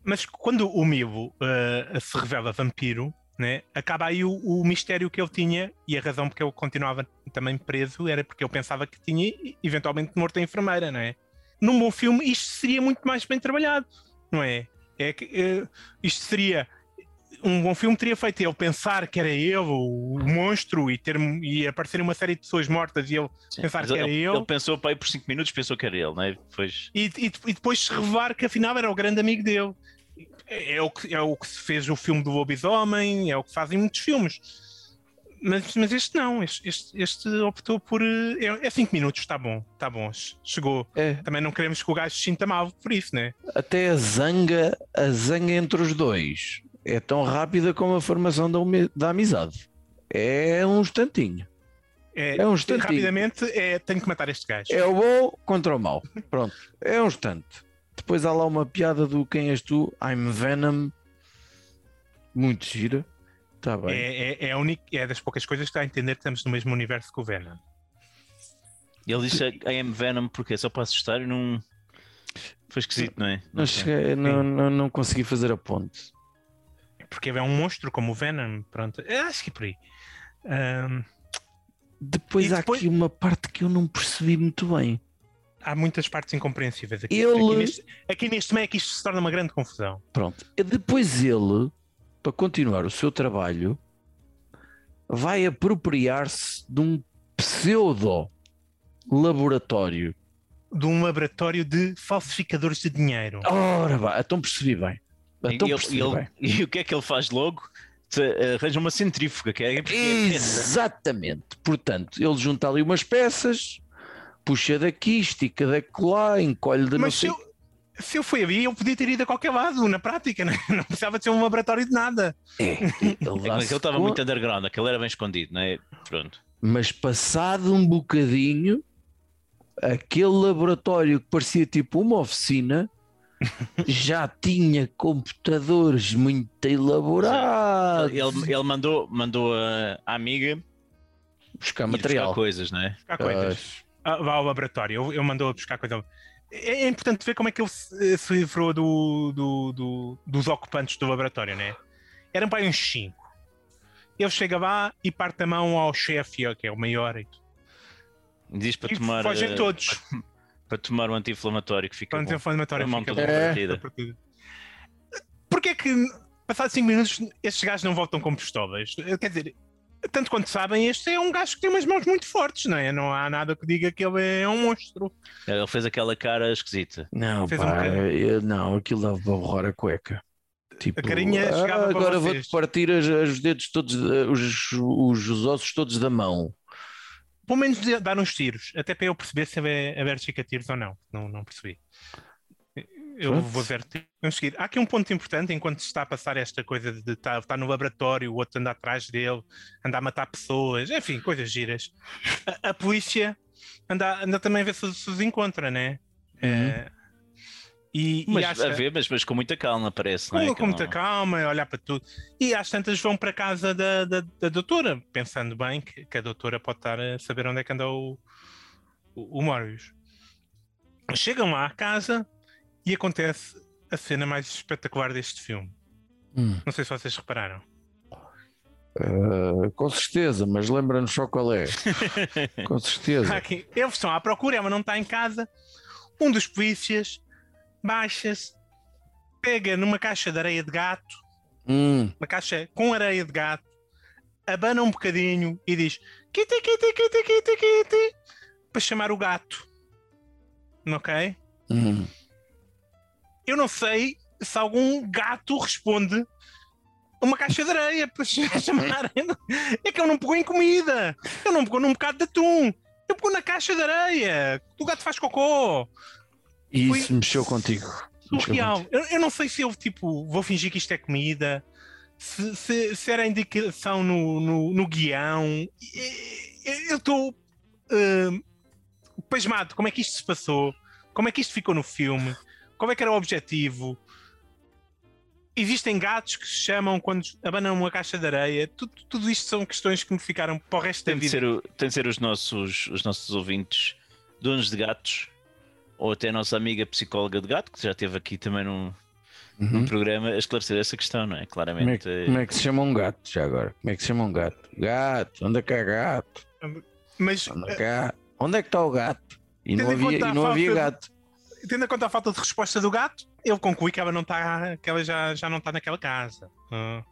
Mas quando o Milo eh, se revela vampiro, né, acaba aí o, o mistério que ele tinha e a razão porque ele continuava também preso era porque ele pensava que tinha eventualmente morto a enfermeira, não é? Num bom filme isto seria muito mais bem trabalhado, não é? É que eh, isto seria um bom filme teria feito ele pensar que era ele o, monstro e ter e aparecer uma série de pessoas mortas e ele pensar Mas que era ele, ele, ele pensou para aí por 5 minutos, pensou que era ele, não é? Depois, e, e- e depois se revelar que afinal era o grande amigo dele. É, é o que, é o que se fez o filme do lobisomem, é o que fazem muitos filmes. Mas, mas este não, este, este, este optou por. eh, É 5 minutos, está bom, está bom, chegou. É, Também não queremos que o gajo se sinta mal por isso, né? até a zanga, a zanga entre os dois é tão rápida como a formação da, da amizade. É um instantinho. É, É um instantinho. rapidamente, é, tenho que matar este gajo. É o bom contra o mau. Pronto, é um instante. Depois há lá uma piada do quem és tu? I'm Venom. Muito gira. Está bem. É, é, é, a única, é das poucas coisas que está a entender que estamos no mesmo universo que o Venom. ele disse I am Venom porque é só para assustar e não. Foi esquisito, não é? Não, cheguei- não, não, não consegui fazer a ponte. Porque é um monstro como o Venom. Pronto, Eu acho que é por aí. Ahm, Depois E há depois- aqui uma parte que eu não percebi muito bem. há muitas partes incompreensíveis aqui. Ele- Aqui, neste, aqui neste meio é que isto se torna uma grande confusão. Pronto. Depois ele, para continuar o seu trabalho, vai apropriar-se de um pseudo laboratório. De um laboratório de falsificadores de dinheiro. Ora, vá, então percebi bem. Então E, ele- percebi ele- bem. e o que é que ele faz logo? Arranja uma centrífuga, que é Exatamente. Portanto, ele junta ali umas peças, puxa daqui, estica daquela, encolhe de não Mas se sei. Se eu fui ali, eu podia ter ido a qualquer lado, na prática, né? não precisava de ser um laboratório de nada. É, ele É dá-se aquele estava muito underground, aquele era bem escondido, não é? Pronto. Mas passado um bocadinho, aquele laboratório que parecia tipo uma oficina já tinha computadores muito elaborados. Ele, ele mandou, mandou a, amiga buscar material. buscar coisas, não é? Buscar coisas. Ah, vá ao laboratório, eu, eu mandou a buscar coisa. É, é importante ver como é que ele se, se livrou do, do- do- dos ocupantes do laboratório, né? Eram para aí uns 5. Ele chega lá e parte a mão ao chefe, que é o maior, e, Diz para e tomar, fogem eh, todos. para tomar o anti-inflamatório que fica Quando bom. tem inflamatório, A mão fica toda bom. partida. Porquê que, passados 5 minutos, estes gajos não voltam com pistolas? Quer dizer, tanto quanto sabem, este é um gajo que tem umas mãos muito fortes, não é? Não há nada que diga que ele é um monstro. Ele fez aquela cara esquisita. Não, Fez um pá, bocadinho. eu- não, aquilo dava para borrar a cueca. Tipo, A carinha "Ah, agora vocês." vou-te partir as- os dedos todos, eh, os, os, os ossos todos da mão. Pelo menos dar uns tiros, até para eu perceber se é alérgico a tiros ou não. Não, não percebi. Eu Pronto. vou ver. Seguir. Há aqui um ponto importante enquanto se está a passar esta coisa de estar, estar no laboratório, o outro anda atrás dele, anda a matar pessoas, enfim, coisas giras. A, a polícia anda, anda também a ver se, se os encontra, né? É, e, e Mas acha- a ver, mas, mas com muita calma, parece, não é? com, Que com muita não- calma, olhar para tudo. E às tantas vão para a casa da, da, da doutora, pensando bem que, que a doutora pode estar a saber onde é que anda o, o, o Morbius. Chegam lá à casa e acontece a cena mais espetacular deste filme. Hum. Não sei se vocês repararam. Ah, com certeza, mas lembra-nos só qual é. com certeza. Aqui, eles estão à procura, ela não está em casa. Um dos polícias baixa-se, pega numa caixa de areia de gato Hum, uma caixa com areia de gato, abana um bocadinho e diz kitty, kitty, kitty, kitty, kitty, para chamar o gato. Ok? hum. Eu não sei se algum gato responde a uma caixa de areia para chamar. É que ele não pegou em comida, ele não pegou num bocado de atum, ele pegou na caixa de areia. O gato faz cocô. E Foi isso mexeu contigo. Surreal. Eu, eu não sei se eu, tipo, vou fingir que isto é comida, se, se, se era indicação no, no, no guião. Eu estou hum, pasmado. Como é que isto se passou? Como é que isto ficou no filme? Qual é que era o objetivo? Existem gatos que se chamam quando abanam uma caixa de areia. Tudo, tudo isto são questões que me ficaram para o resto da Tem de, vida. ser, o- tem de ser os nossos, os nossos ouvintes donos de gatos, ou até a nossa amiga psicóloga de gato, que já esteve aqui também num, num Uhum. programa, a esclarecer essa questão, não é? Como, é, Claramente. que- como é que se chama um gato já agora? Como é que se chama um gato? Gato, onde é que é gato? Mas Onde é que, há- onde é que está o gato? E não havia, e não havia gato. Tendo em conta a falta de resposta do gato, ele conclui que ela não está, que ela já, já não está naquela casa. Ah.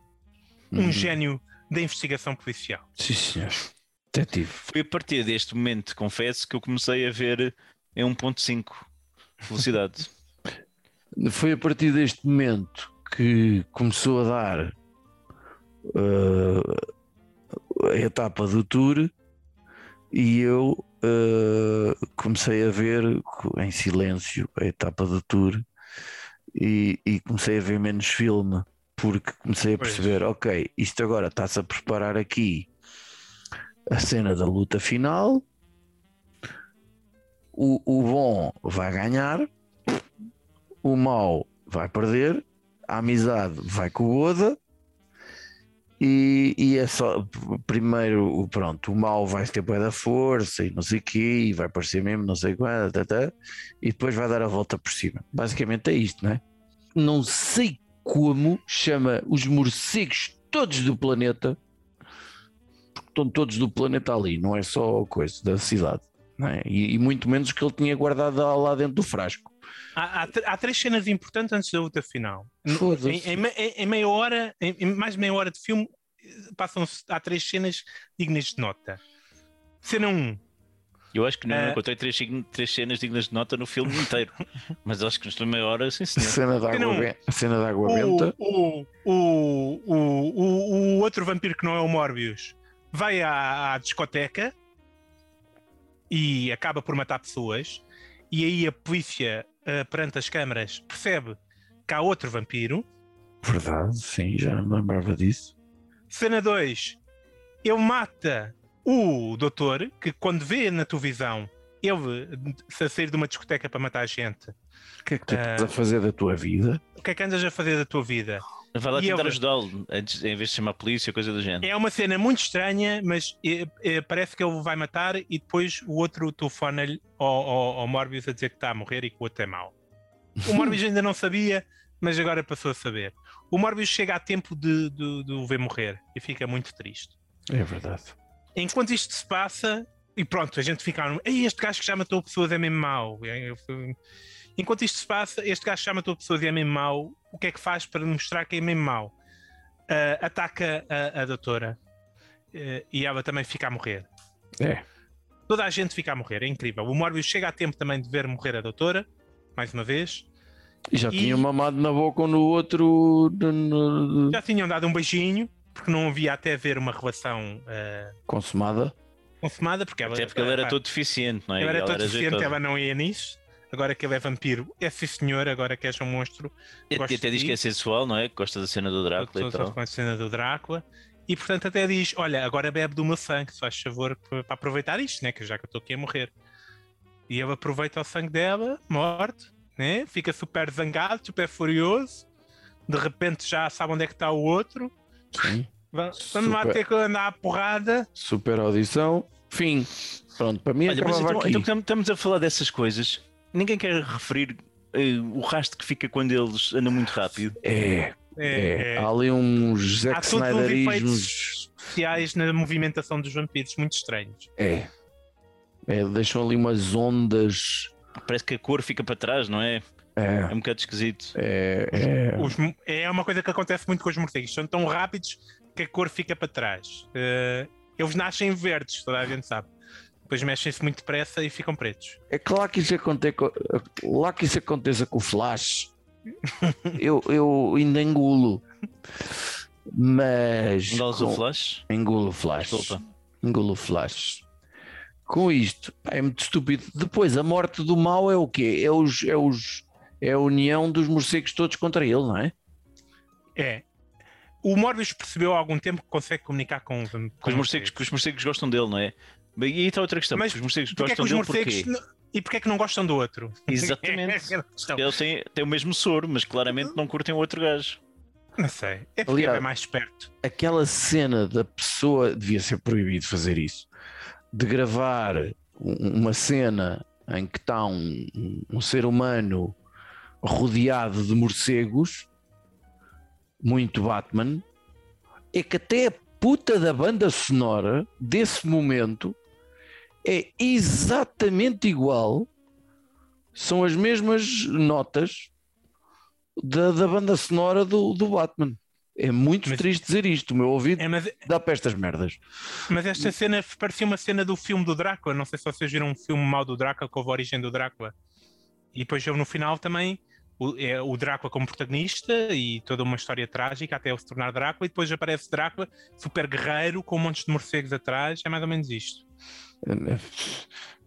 Um Uhum. gênio da investigação policial. Sim, senhor. Detetive. Foi a partir deste momento, confesso, que eu comecei a ver em 1.5 velocidade. Foi a partir deste momento que começou a dar uh, a etapa do tour e eu uh, comecei a ver em silêncio a etapa do tour e, e comecei a ver menos filme porque comecei a Pois. perceber, ok, isto agora está-se a preparar aqui a cena da luta final. O, o bom vai ganhar, o mau vai perder, a amizade vai com o Oda e, e é só primeiro pronto, o mau vai ter bué da força e não sei o quê, e vai parecer mesmo não sei quando, tá, tá, e depois vai dar a volta por cima. Basicamente é isto, não é? Não sei como chama os morcegos todos do planeta, porque estão todos do planeta ali, não é só coisa da cidade. é? E, e muito menos que ele tinha guardado lá dentro do frasco. Há, há tr- há três cenas importantes antes da luta final. Em, em em- meia hora, em, em mais de meia hora de filme, passam-se, há três cenas dignas de nota. Cena 1, Eu acho que não Eh. encontrei três, três cenas dignas de nota no filme inteiro. Mas acho que nos meia hora, sim senhor. cena da água, Não. ben- a cena da água benta. o, o, o, o, o, o outro vampiro que não é o Morbius vai à, à discoteca e acaba por matar pessoas. E aí a polícia, eh, perante as câmaras, percebe que há outro vampiro. Verdade, sim, já não me lembrava disso. Cena 2, ele mata o doutor, que quando vê na televisão ele se a sair de uma discoteca para matar a gente, O que é que tu Eh, estás a fazer da tua vida? o que é que andas a fazer da tua vida? Vai lá E tentar ajudá-lo, em vez de chamar a polícia, coisa do género. É uma cena muito estranha, mas eh, eh, parece que ele vai matar e depois o outro telefona-lhe ao, ao, ao Morbius a dizer que está a morrer e que o outro é mau. O Morbius ainda não sabia, mas agora passou a saber. O Morbius chega a tempo de, de, de o ver morrer e fica muito triste. É verdade. Enquanto isto se passa, e pronto, a gente fica. Ei, este gajo que já matou pessoas é mesmo mau. É, Enquanto isto se passa, este gajo que já matou pessoas e é mesmo mau. O que é que faz para mostrar que é mesmo mau? Ah, ataca a, a doutora eh, e ela também fica a morrer. É. Toda a gente fica a morrer, é incrível. O Morbius chega a tempo também de ver morrer a doutora, mais uma vez. E já E- tinha mamado na boca um no outro. Já tinham dado um beijinho, porque não havia até haver uma relação ah, consumada. consumada, porque ela, Até porque ele era pá, todo deficiente, não é? Ele era ela todo deficiente, jeitosa. ela não ia nisso. Agora que ele é vampiro, é sim senhor, agora que és um monstro. E até diz que é sensual, não é? Que gosta da cena do Drácula e tal. com a cena do Drácula. E portanto até diz: Olha, agora bebe do meu sangue, se faz favor para aproveitar isto, né? Que já que eu estou aqui a morrer. E ele aproveita o sangue dela, morte, né? Fica super zangado, super furioso. De repente já sabe onde é que está o outro. Sim. Va- Vamos lá ter que andar à porrada. Super audição. Fim. Pronto, para mim Olha, mas então, aqui. então estamos a falar dessas coisas. Ninguém quer referir eh, o rastro que fica quando eles andam muito rápido. É, É, é. é. Há ali uns Há Zack Snyderismos. efeitos especiais na movimentação dos vampiros, muito estranhos. É. É, deixam ali umas ondas. Parece que a cor fica para trás, não é? É É, um bocado esquisito. é, é. Os mo- é uma coisa que acontece muito com os morcegos, são tão rápidos que a cor fica para trás. Eh, eles nascem verdes, toda a gente sabe. Depois mexem-se muito depressa e ficam pretos. É claro que isso aconteça, lá que isso aconteça com o Flash. eu, eu ainda engulo. Mas. Engoles com- o flash? Engulo o Flash. Desculpa. Engulo o Flash. Com isto, é muito estúpido. Depois, a morte do mal é o quê? É, os, é, os, é a união dos morcegos todos contra ele, não é? É. O Morbius percebeu há algum tempo que consegue comunicar com, com os morcegos, que os morcegos gostam dele, não é? E aí está outra questão. Mas os morcegos Porquê é que gostam os dele morcegos. porquê? n- E porquê é que não gostam do outro? Exatamente. É. Eles têm, têm o mesmo soro, mas claramente não curtem o outro gajo. Não sei. É porque Aliás- é mais esperto. aquela cena da pessoa devia ser proibido fazer isso de gravar um- uma cena em que está um, um ser humano rodeado de morcegos muito Batman é que até a puta da banda sonora desse momento é exatamente igual são as mesmas notas da, da banda sonora do, do Batman é muito Mas- triste dizer isto. O meu ouvido É, mas, dá para estas merdas. mas esta cena parecia uma cena do filme do Drácula. Não sei se vocês viram um filme mau do Drácula com a origem do Drácula. E depois no final também o, é o Drácula como protagonista e toda uma história trágica até ele se tornar Drácula. E depois aparece Drácula, super guerreiro, com um monte de morcegos atrás. É mais ou menos isto.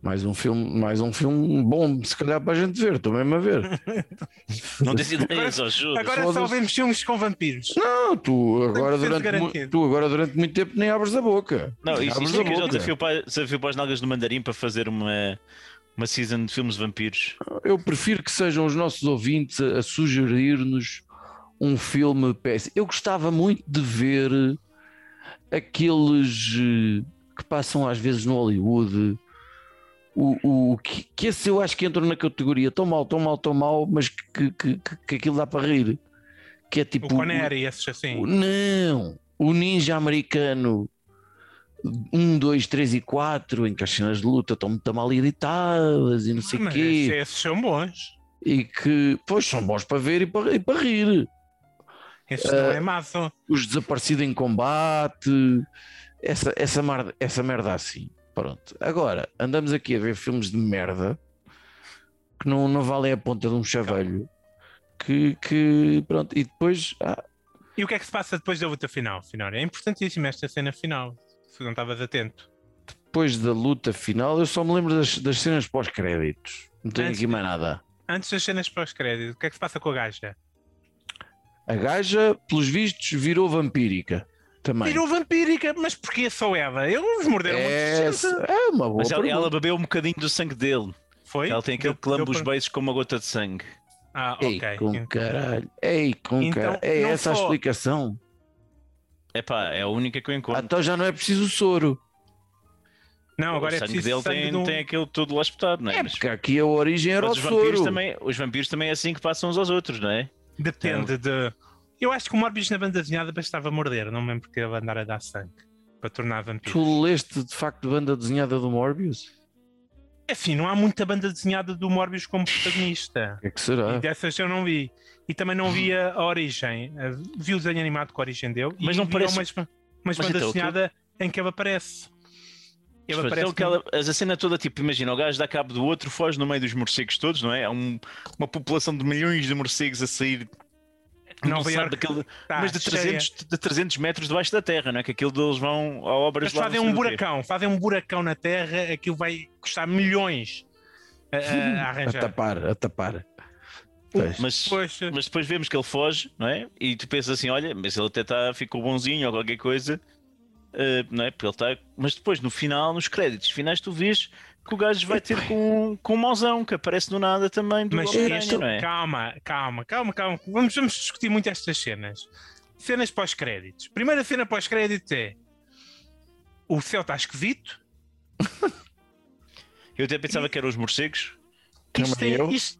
Mais um filme, mais um filme bom, se calhar para a gente ver, estou mesmo a ver. Não tens ideias, juro. Agora só foda-se. vemos filmes com vampiros. Não, tu agora, 100% durante, tu agora durante muito tempo nem abres a boca. Não, Nem isto, é que desafio para, desafio para as nalgas do mandarim para fazer uma, uma season de filmes de vampiros. Eu prefiro que sejam os nossos ouvintes a, a sugerir-nos um filme péssimo. Eu gostava muito de ver aqueles eh, que passam às vezes no Hollywood. O, o, que, que esse eu acho que entram na categoria tão mal, tão mal, tão mal, mas que, que, que, aquilo dá para rir. Que é tipo. O Connery, esses assim. o- não! O ninja americano 1, 2, 3 e 4, em que as cenas de luta estão muito mal editadas e não sei o quê esses, esses são bons. e que pois são bons para ver e para, e para rir. Este não Ah, é maço. os desaparecidos em combate, essa, essa, merda, essa merda assim. Pronto. Agora, andamos aqui a ver filmes de merda que não, não valem a ponta de um chavelho. Que, que pronto, e depois ah, E o que é que se passa depois da luta final, Finório? É importantíssima esta cena final, se não estavas atento. depois da luta final, eu só me lembro das, das cenas pós-créditos. Não tenho Antes- aqui mais nada. Antes das cenas pós-crédito, o que é que se passa com a gaja? A gaja, pelos vistos, virou vampírica. Também. Virou vampírica, mas porquê só ela? Eles morderam é, é uma boa Mas ela, ela bebeu um bocadinho do sangue dele. Foi? Ela tem aquele Deu- que lambe deu os beijos com uma gota de sangue. Ah, Ei, ok. com caralho. Ei, com Então, caralho. É essa a só- explicação. Epá, é a única que eu encontro. Então já não é preciso soro. Não, agora o é sangue preciso dele sangue tem, de um- tem aquilo tudo lá espetado, não é? É Mas- porque aqui a origem era mas o os vampiros, soro. também, os vampiros também é assim que passam uns aos outros, não é? Depende de. Eu acho que o Morbius na banda desenhada bastava morder, não me lembro porque ele andar a dar sangue para tornar vampiro. Tu leste de facto banda desenhada do Morbius? Assim, não há muita banda desenhada do Morbius como protagonista. O que é que será? E dessas eu não vi. E também não vi a, origem. Vi o desenho animado com a origem dele. Mas e não parece- umas Mas banda então, desenhada em que ele aparece. Ele Mas, aparece. então, aquela, a cena toda, tipo, imagina, o gajo dá cabo do outro, foge no meio dos morcegos todos, não é? Há um- uma população de milhões de morcegos a sair. Nova Iorque daquele- tá mas de cheia. 300, de 300 metros debaixo da terra, não é? Que aquilo deles vão a obras Eles lá fazem um buracão, fazem um buracão na terra, aquilo vai custar milhões a, a- a A arranjar. tapar, a tapar. Pois. Mas, mas depois vemos que ele foge, não é? E tu pensas assim: olha, mas ele até tá, ficou bonzinho ou qualquer coisa, eh, não é? Porque ele está. Mas depois, no final, nos créditos finais, tu vês que o gajo vai ter com, com um mauzão que aparece do nada também do Mas Homem-Aranha, isto, não é? calma, calma, calma, calma. Vamos, vamos discutir muito estas cenas. Cenas pós-créditos. Primeira cena pós-crédito é o céu está esquisito. Eu até pensava que eram os morcegos. Isto tem, eu. isto,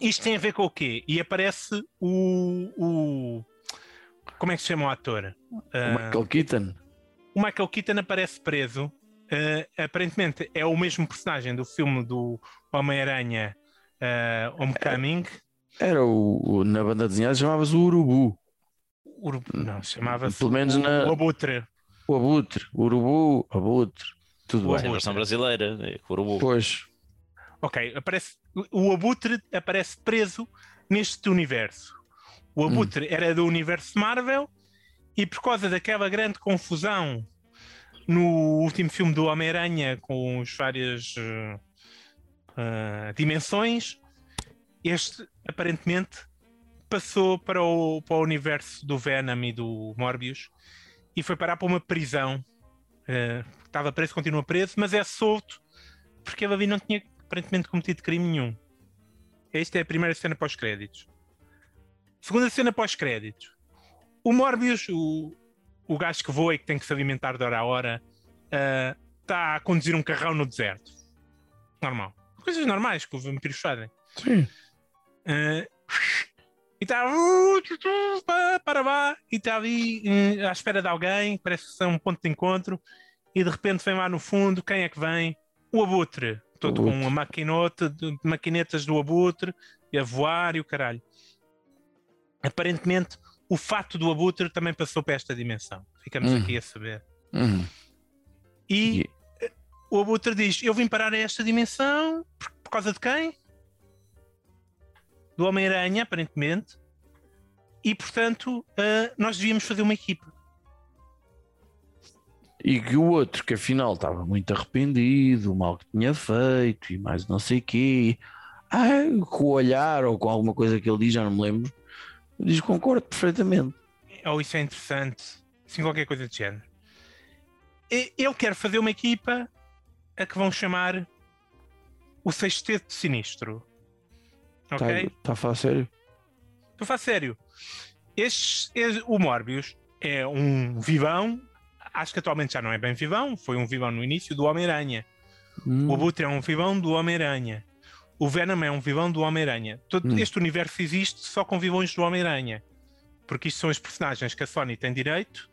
isto tem a ver com o quê? E aparece o. o como é que se chama o ator? O Ah, Michael Keaton. o Michael Keaton aparece preso. Ah, aparentemente é o mesmo personagem do filme do Homem-Aranha ah, Homecoming. Era o, o- na banda desenhada chamava-se o Urubu. Uru- Não, chamava-se Pelo menos o, na- o Abutre. O Abutre. O Urubu, Abutre. Tudo O É a bem. versão brasileira, é, Urubu. Pois. Ok, aparece, o Abutre aparece preso neste universo. O Hum. Abutre era do universo Marvel e por causa daquela grande confusão no último filme do Homem-Aranha com as várias eh, dimensões, este aparentemente passou para o, para o universo do Venom e do Morbius e foi parar para uma prisão. Eh, estava preso, continua preso, mas é solto porque ele ali não tinha aparentemente cometido crime nenhum. Esta é a primeira cena pós-créditos. Segunda cena pós-créditos. O Morbius, o, o gajo que voa e que tem que se alimentar de hora a hora, ah, está a conduzir um carrão no deserto. Normal. Coisas normais que os vampiros fazem. Sim. Ah, e está para lá e está ali eh, à espera de alguém, parece que é um ponto de encontro, e de repente vem lá no fundo, quem é que vem? O abutre, todo O com uma maquinota, de, maquinetas do abutre, e a voar e o caralho. Aparentemente, o fato do abutre também passou para esta dimensão. Ficamos Hum. aqui a saber. Uhum. E eh, o abutre diz: Eu vim parar a esta dimensão por, por causa de quem? Do Homem-Aranha, aparentemente. E portanto, eh, nós devíamos fazer uma equipa. E que o outro, que afinal estava muito arrependido, o mal que tinha feito e mais não sei o quê. Ah, com o olhar ou com alguma coisa que ele diz, já não me lembro. Diz concordo perfeitamente. Ou isso é interessante. Assim, qualquer coisa de género. E- Eu quero fazer uma equipa a que vão chamar o Sexteto Sinistro. Ok? Está tá a falar sério? Estou a falar sério. Este, este- o Morbius é um vivão. Acho que atualmente já não é bem vivão. Foi um vivão no início do Homem-Aranha. Hum, O Abutre é um vivão do Homem-Aranha. O Venom é um vivão do Homem-Aranha. Todo Hum. este universo existe só com vivões do Homem-Aranha. Porque isto são os personagens que a Sony tem direito,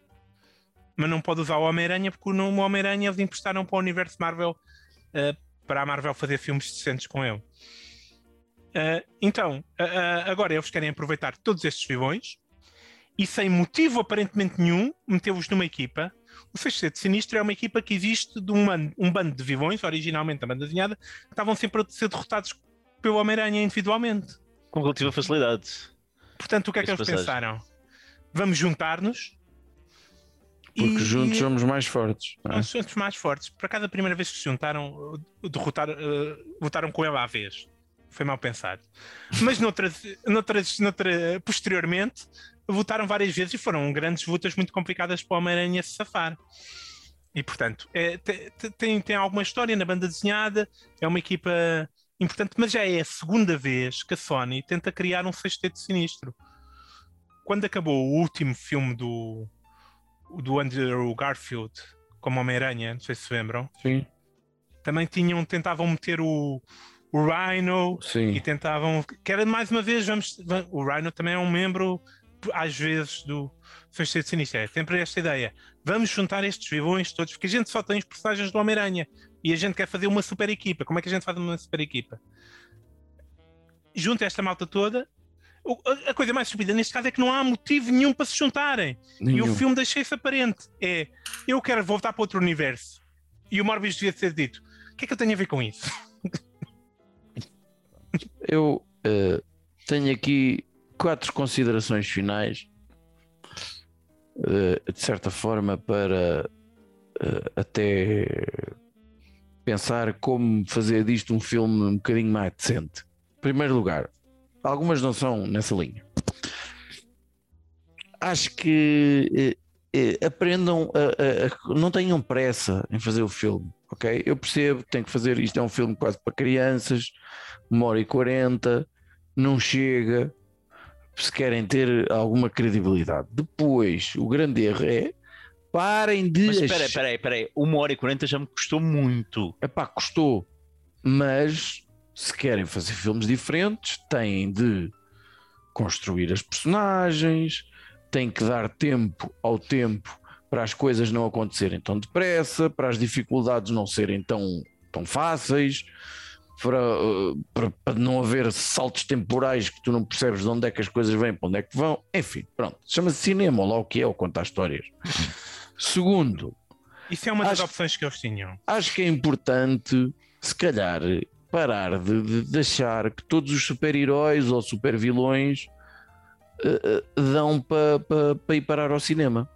mas não pode usar o Homem-Aranha porque no Homem-Aranha eles emprestaram para o universo Marvel eh, para a Marvel fazer filmes decentes com ele. Eh, então, eh, agora eles querem aproveitar todos estes vivões e sem motivo aparentemente nenhum, meteu-os numa equipa. O Sexteto Sinistro é uma equipa que existe de um, um bando de vivões, originalmente a banda desenhada, que estavam sempre a ser derrotados pelo Homem-Aranha individualmente. Com relativa facilidade. Portanto, o que é que eles passagem. pensaram? Vamos juntar-nos. Porque e- juntos somos mais fortes. é? Nós somos mais fortes. Por cada primeira vez que se juntaram, uh, derrotaram, uh, votaram com ele à vez. Foi mal pensado. Mas noutras, noutras, noutra, posteriormente, votaram várias vezes e foram grandes lutas muito complicadas para o Homem-Aranha se safar. E portanto, é, te- te- tem, tem alguma história na banda desenhada, é uma equipa importante, mas já é a segunda vez que a Sony tenta criar um sexteto sinistro. Quando acabou o último filme do, do Andrew Garfield como Homem-Aranha, não sei se lembram, Sim, também tinham, tentavam meter o, o Rhino e sim. tentavam, que era mais uma vez, vamos, va- o Rhino também é um membro, às vezes, do Sexteto Sinistro. É sempre esta ideia. Vamos juntar estes vilões todos, porque a gente só tem os personagens do Homem-Aranha e a gente quer fazer uma super equipa. Como é que a gente faz uma super equipa? Junta esta malta toda. O- a- coisa mais estúpida neste caso é que não há motivo nenhum para se juntarem. E Nenhum. o filme deixa isso aparente. É, eu quero voltar para outro universo. E o Morbius devia ter dito. O que é que eu tenho a ver com isso? Eu eh, tenho aqui quatro considerações finais, eh, de certa forma, para eh, até pensar como fazer disto um filme um bocadinho mais decente. Em primeiro lugar, algumas não são nessa linha. Acho que eh, aprendam, a- a- a- não tenham pressa em fazer o filme, ok? Eu percebo que tem que fazer isto, é um filme quase para crianças, uma hora e quarenta, não chega, se querem ter alguma credibilidade. Depois, o grande erro é parem de. Mas espera, espera aí, espera aí. Uma hora e quarenta já me custou muito. Epá, custou. Mas se querem fazer filmes diferentes, têm de construir as personagens, têm que dar tempo ao tempo para as coisas não acontecerem tão depressa, para as dificuldades não serem tão, tão fáceis, para, uh, para, para não haver saltos temporais que tu não percebes de onde é que as coisas vêm, para onde é que vão. Enfim, pronto. Chama-se cinema, ou lá o que é, ou contar histórias. Segundo, Isso é uma das Acho- opções que eles tinham. acho que é importante, se calhar, parar de, de- de achar que todos os super-heróis ou super-vilões eh, eh, dão para pa, pa ir parar ao cinema.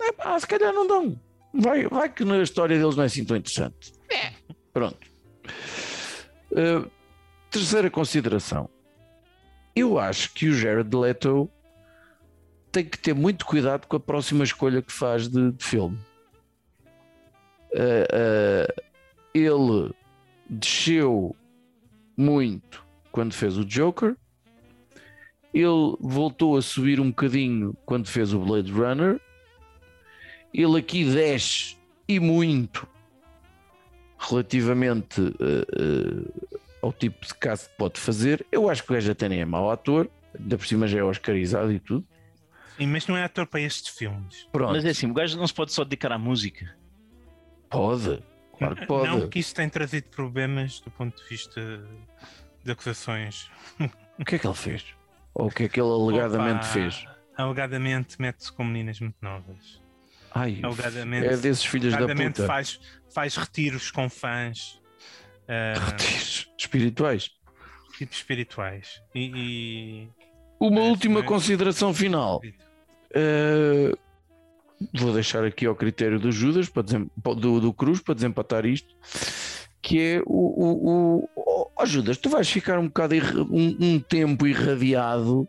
É pá, se calhar não dão. Vai, vai que na história deles não é assim tão interessante. Pronto. Eh, terceira consideração. Eu acho que o Jared Leto tem que ter muito cuidado com a próxima escolha que faz de, de filme. Eh, eh, ele desceu muito quando fez o Joker. Ele voltou a subir um bocadinho quando fez o Blade Runner. Ele aqui desce e muito relativamente eh, eh, ao tipo de caso que pode fazer. Eu acho que o gajo até nem é mau ator, ainda por cima já é oscarizado e tudo. Sim, mas não é ator para estes filmes. Pronto, Mas é assim, o gajo não se pode só dedicar à música. pode, claro que pode. Não que isso tem trazido problemas do ponto de vista de acusações. O que é que ele fez? Ou o que é que ele alegadamente Opa, fez? Alegadamente mete-se com meninas muito novas. Ai, é desses filhos da puta. faz, faz retiros com fãs. ah, Retiros espirituais. tipo espirituais. E, e- Uma É, última consideração final. Uh, vou deixar aqui ao critério do Judas, para desem- do, do Cruz, para desempatar isto. Que é o, o, o- oh, Judas, tu vais ficar um bocado um, um tempo irradiado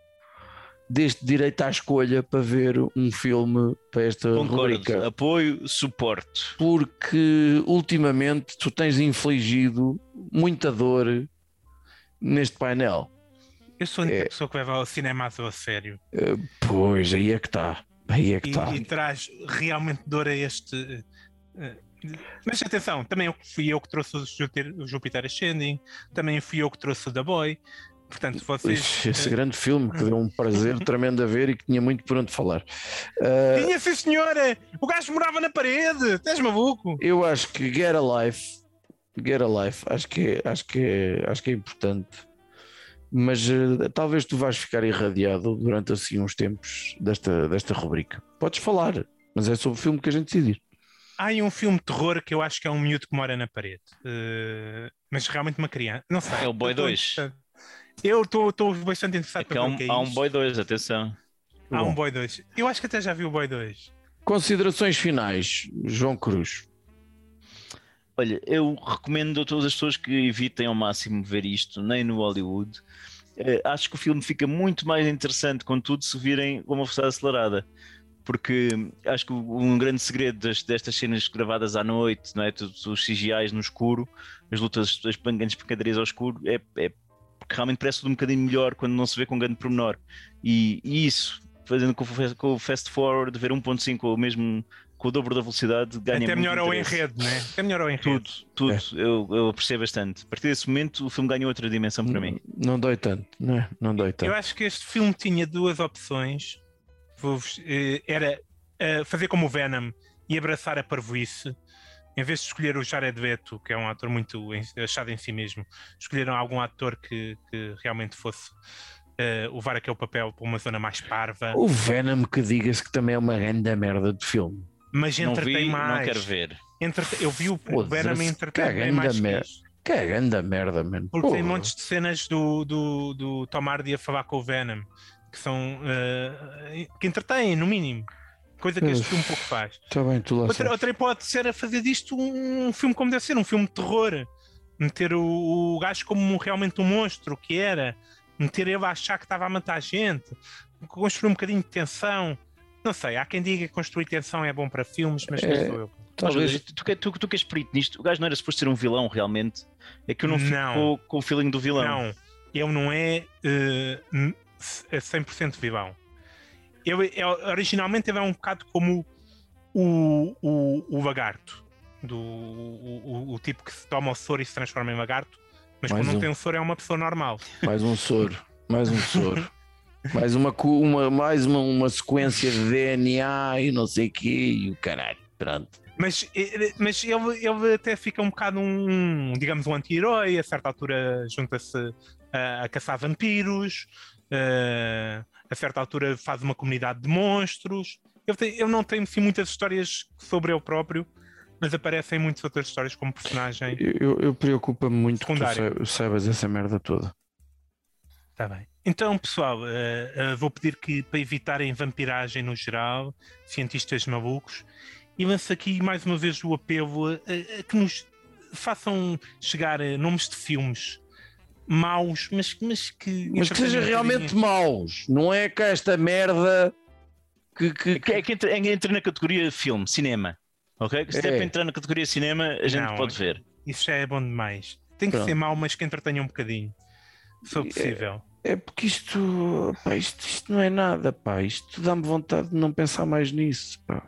deste direito à escolha para ver um filme para esta Concordo. rubrica. Apoio, suporte. porque ultimamente tu tens infligido muita dor neste painel. eu sou a única É. pessoa que leva ao cinema a sério. Pois, aí é que está. Aí é que e, está. e traz realmente dor a este. eh, Mas atenção, também fui eu que trouxe o Júpiter, o Júpiter Ascending, também fui eu que trouxe o The Boy. Portanto, vocês. Esse, eh, grande filme que deu um prazer tremendo a ver e que tinha muito por onde falar. Uh, Tinha, sim, senhora! O gajo morava na parede! Estás maluco? eu acho que Get a Life, Get a Life, acho que é, acho que é, acho que é importante mas eh, talvez tu vais ficar irradiado durante assim uns tempos desta, desta rubrica. Podes falar, mas é sobre o filme que a gente decidir. Há aí um filme de terror que eu acho que é um miúdo que mora na parede. Uh, mas realmente uma criança. Não sei. É o tô 2. interessado. Eu estou bastante interessado É para um, é há um. Boy 2, atenção. Há Bom. um Boy 2. Eu acho que até já vi o Boy 2. Considerações finais, João Cruz. Olha, eu recomendo a todas as pessoas que evitem ao máximo ver isto, nem no Hollywood. Eh, acho que o filme fica muito mais interessante, contudo, se virem com uma velocidade acelerada. Porque acho que um grande segredo das- destas cenas gravadas à noite, não é? Todos os CGIs no escuro, as lutas, as pancadarias ao escuro, é, é porque realmente parece tudo um bocadinho melhor quando não se vê com grande pormenor. E, e isso, fazendo com, com o fast forward, ver 1.5 ou mesmo com o dobro da velocidade, ganha Até muito melhor ao interesse. enredo, né? Até melhor ao enredo. Tudo, tudo. Eu, eu apreciei bastante. A partir desse momento, o filme ganhou outra dimensão para mim. Não dói tanto, não é? Não dói Eu tanto. acho que este filme tinha duas opções. Eh, Era eh, fazer como o Venom e abraçar a parvoíce. Em vez de escolher o Jared Leto, que é um ator muito achado em si mesmo, escolheram algum ator que, que realmente fosse eh, levar aquele papel para uma zona mais parva, O Venom que diga-se que também é uma grande merda de filme. mas entretém vi, mais. não quero ver. Entrete- Eu vi o Foda-se, Venom entretém mais que mer- isto. Que é grande merda, mano. Porque tem Porra. montes de cenas do, do, do Tom Hardy a falar com o Venom que são eh, que entretêm, no mínimo. Coisa que este filme pouco faz. Está bem, tu lá Outra, outra hipótese era fazer disto um, filme como deve ser, um filme de terror. Meter o, o gajo como realmente um monstro que era. Meter ele a achar que estava a matar gente. Construir um bocadinho de tensão. Não sei, há quem diga que construir tensão é bom para filmes, mas não É, sou eu. Mas, Talvez tu, que- tu, tu que és perito nisto, o gajo não era suposto ser um vilão realmente. É que eu não fico Não. com, com o feeling do vilão. Não, ele não é eh, n- é 100% vilão. Ele, é- originalmente ele é um bocado como o, o, o lagarto, do, o, o- tipo que se toma o soro e se transforma em lagarto, mas Mais quando não um. tem o soro é uma pessoa normal. mais um soro. Mais um soro. mais uma, uma, mais uma, uma sequência de DNA e não sei o quê e o caralho. Pronto. Mas, mas ele, ele até fica um bocado um, digamos, um anti-herói, a certa altura junta-se a, a caçar vampiros, eh, a certa altura faz uma comunidade de monstros. Tem- ele não tem assim, muitas histórias sobre ele próprio, mas aparecem muitas outras histórias como personagem. Eu, eu, eu preocupa-me muito que tu Secundário. sa- saibas essa merda toda. Tá bem. Então, pessoal, eh, eh, vou pedir que, para evitarem vampiragem no geral, cientistas malucos, e lanço aqui mais uma vez o apelo a, a- a que nos façam chegar eh, nomes de filmes maus, mas, mas que. Mas que seja realmente maus. Não é que esta merda que. que, É que, é que entra, é entra na categoria filme, cinema. Ok? Se É. der para entrar na categoria cinema, a gente Não, pode ver. Isso já é bom demais. Tem que Pronto. ser mau, mas que entretenha um bocadinho. Se for É- possível. É porque isto, pá, isto, isto não é nada, pá. Isto dá-me vontade de não pensar mais nisso, pá.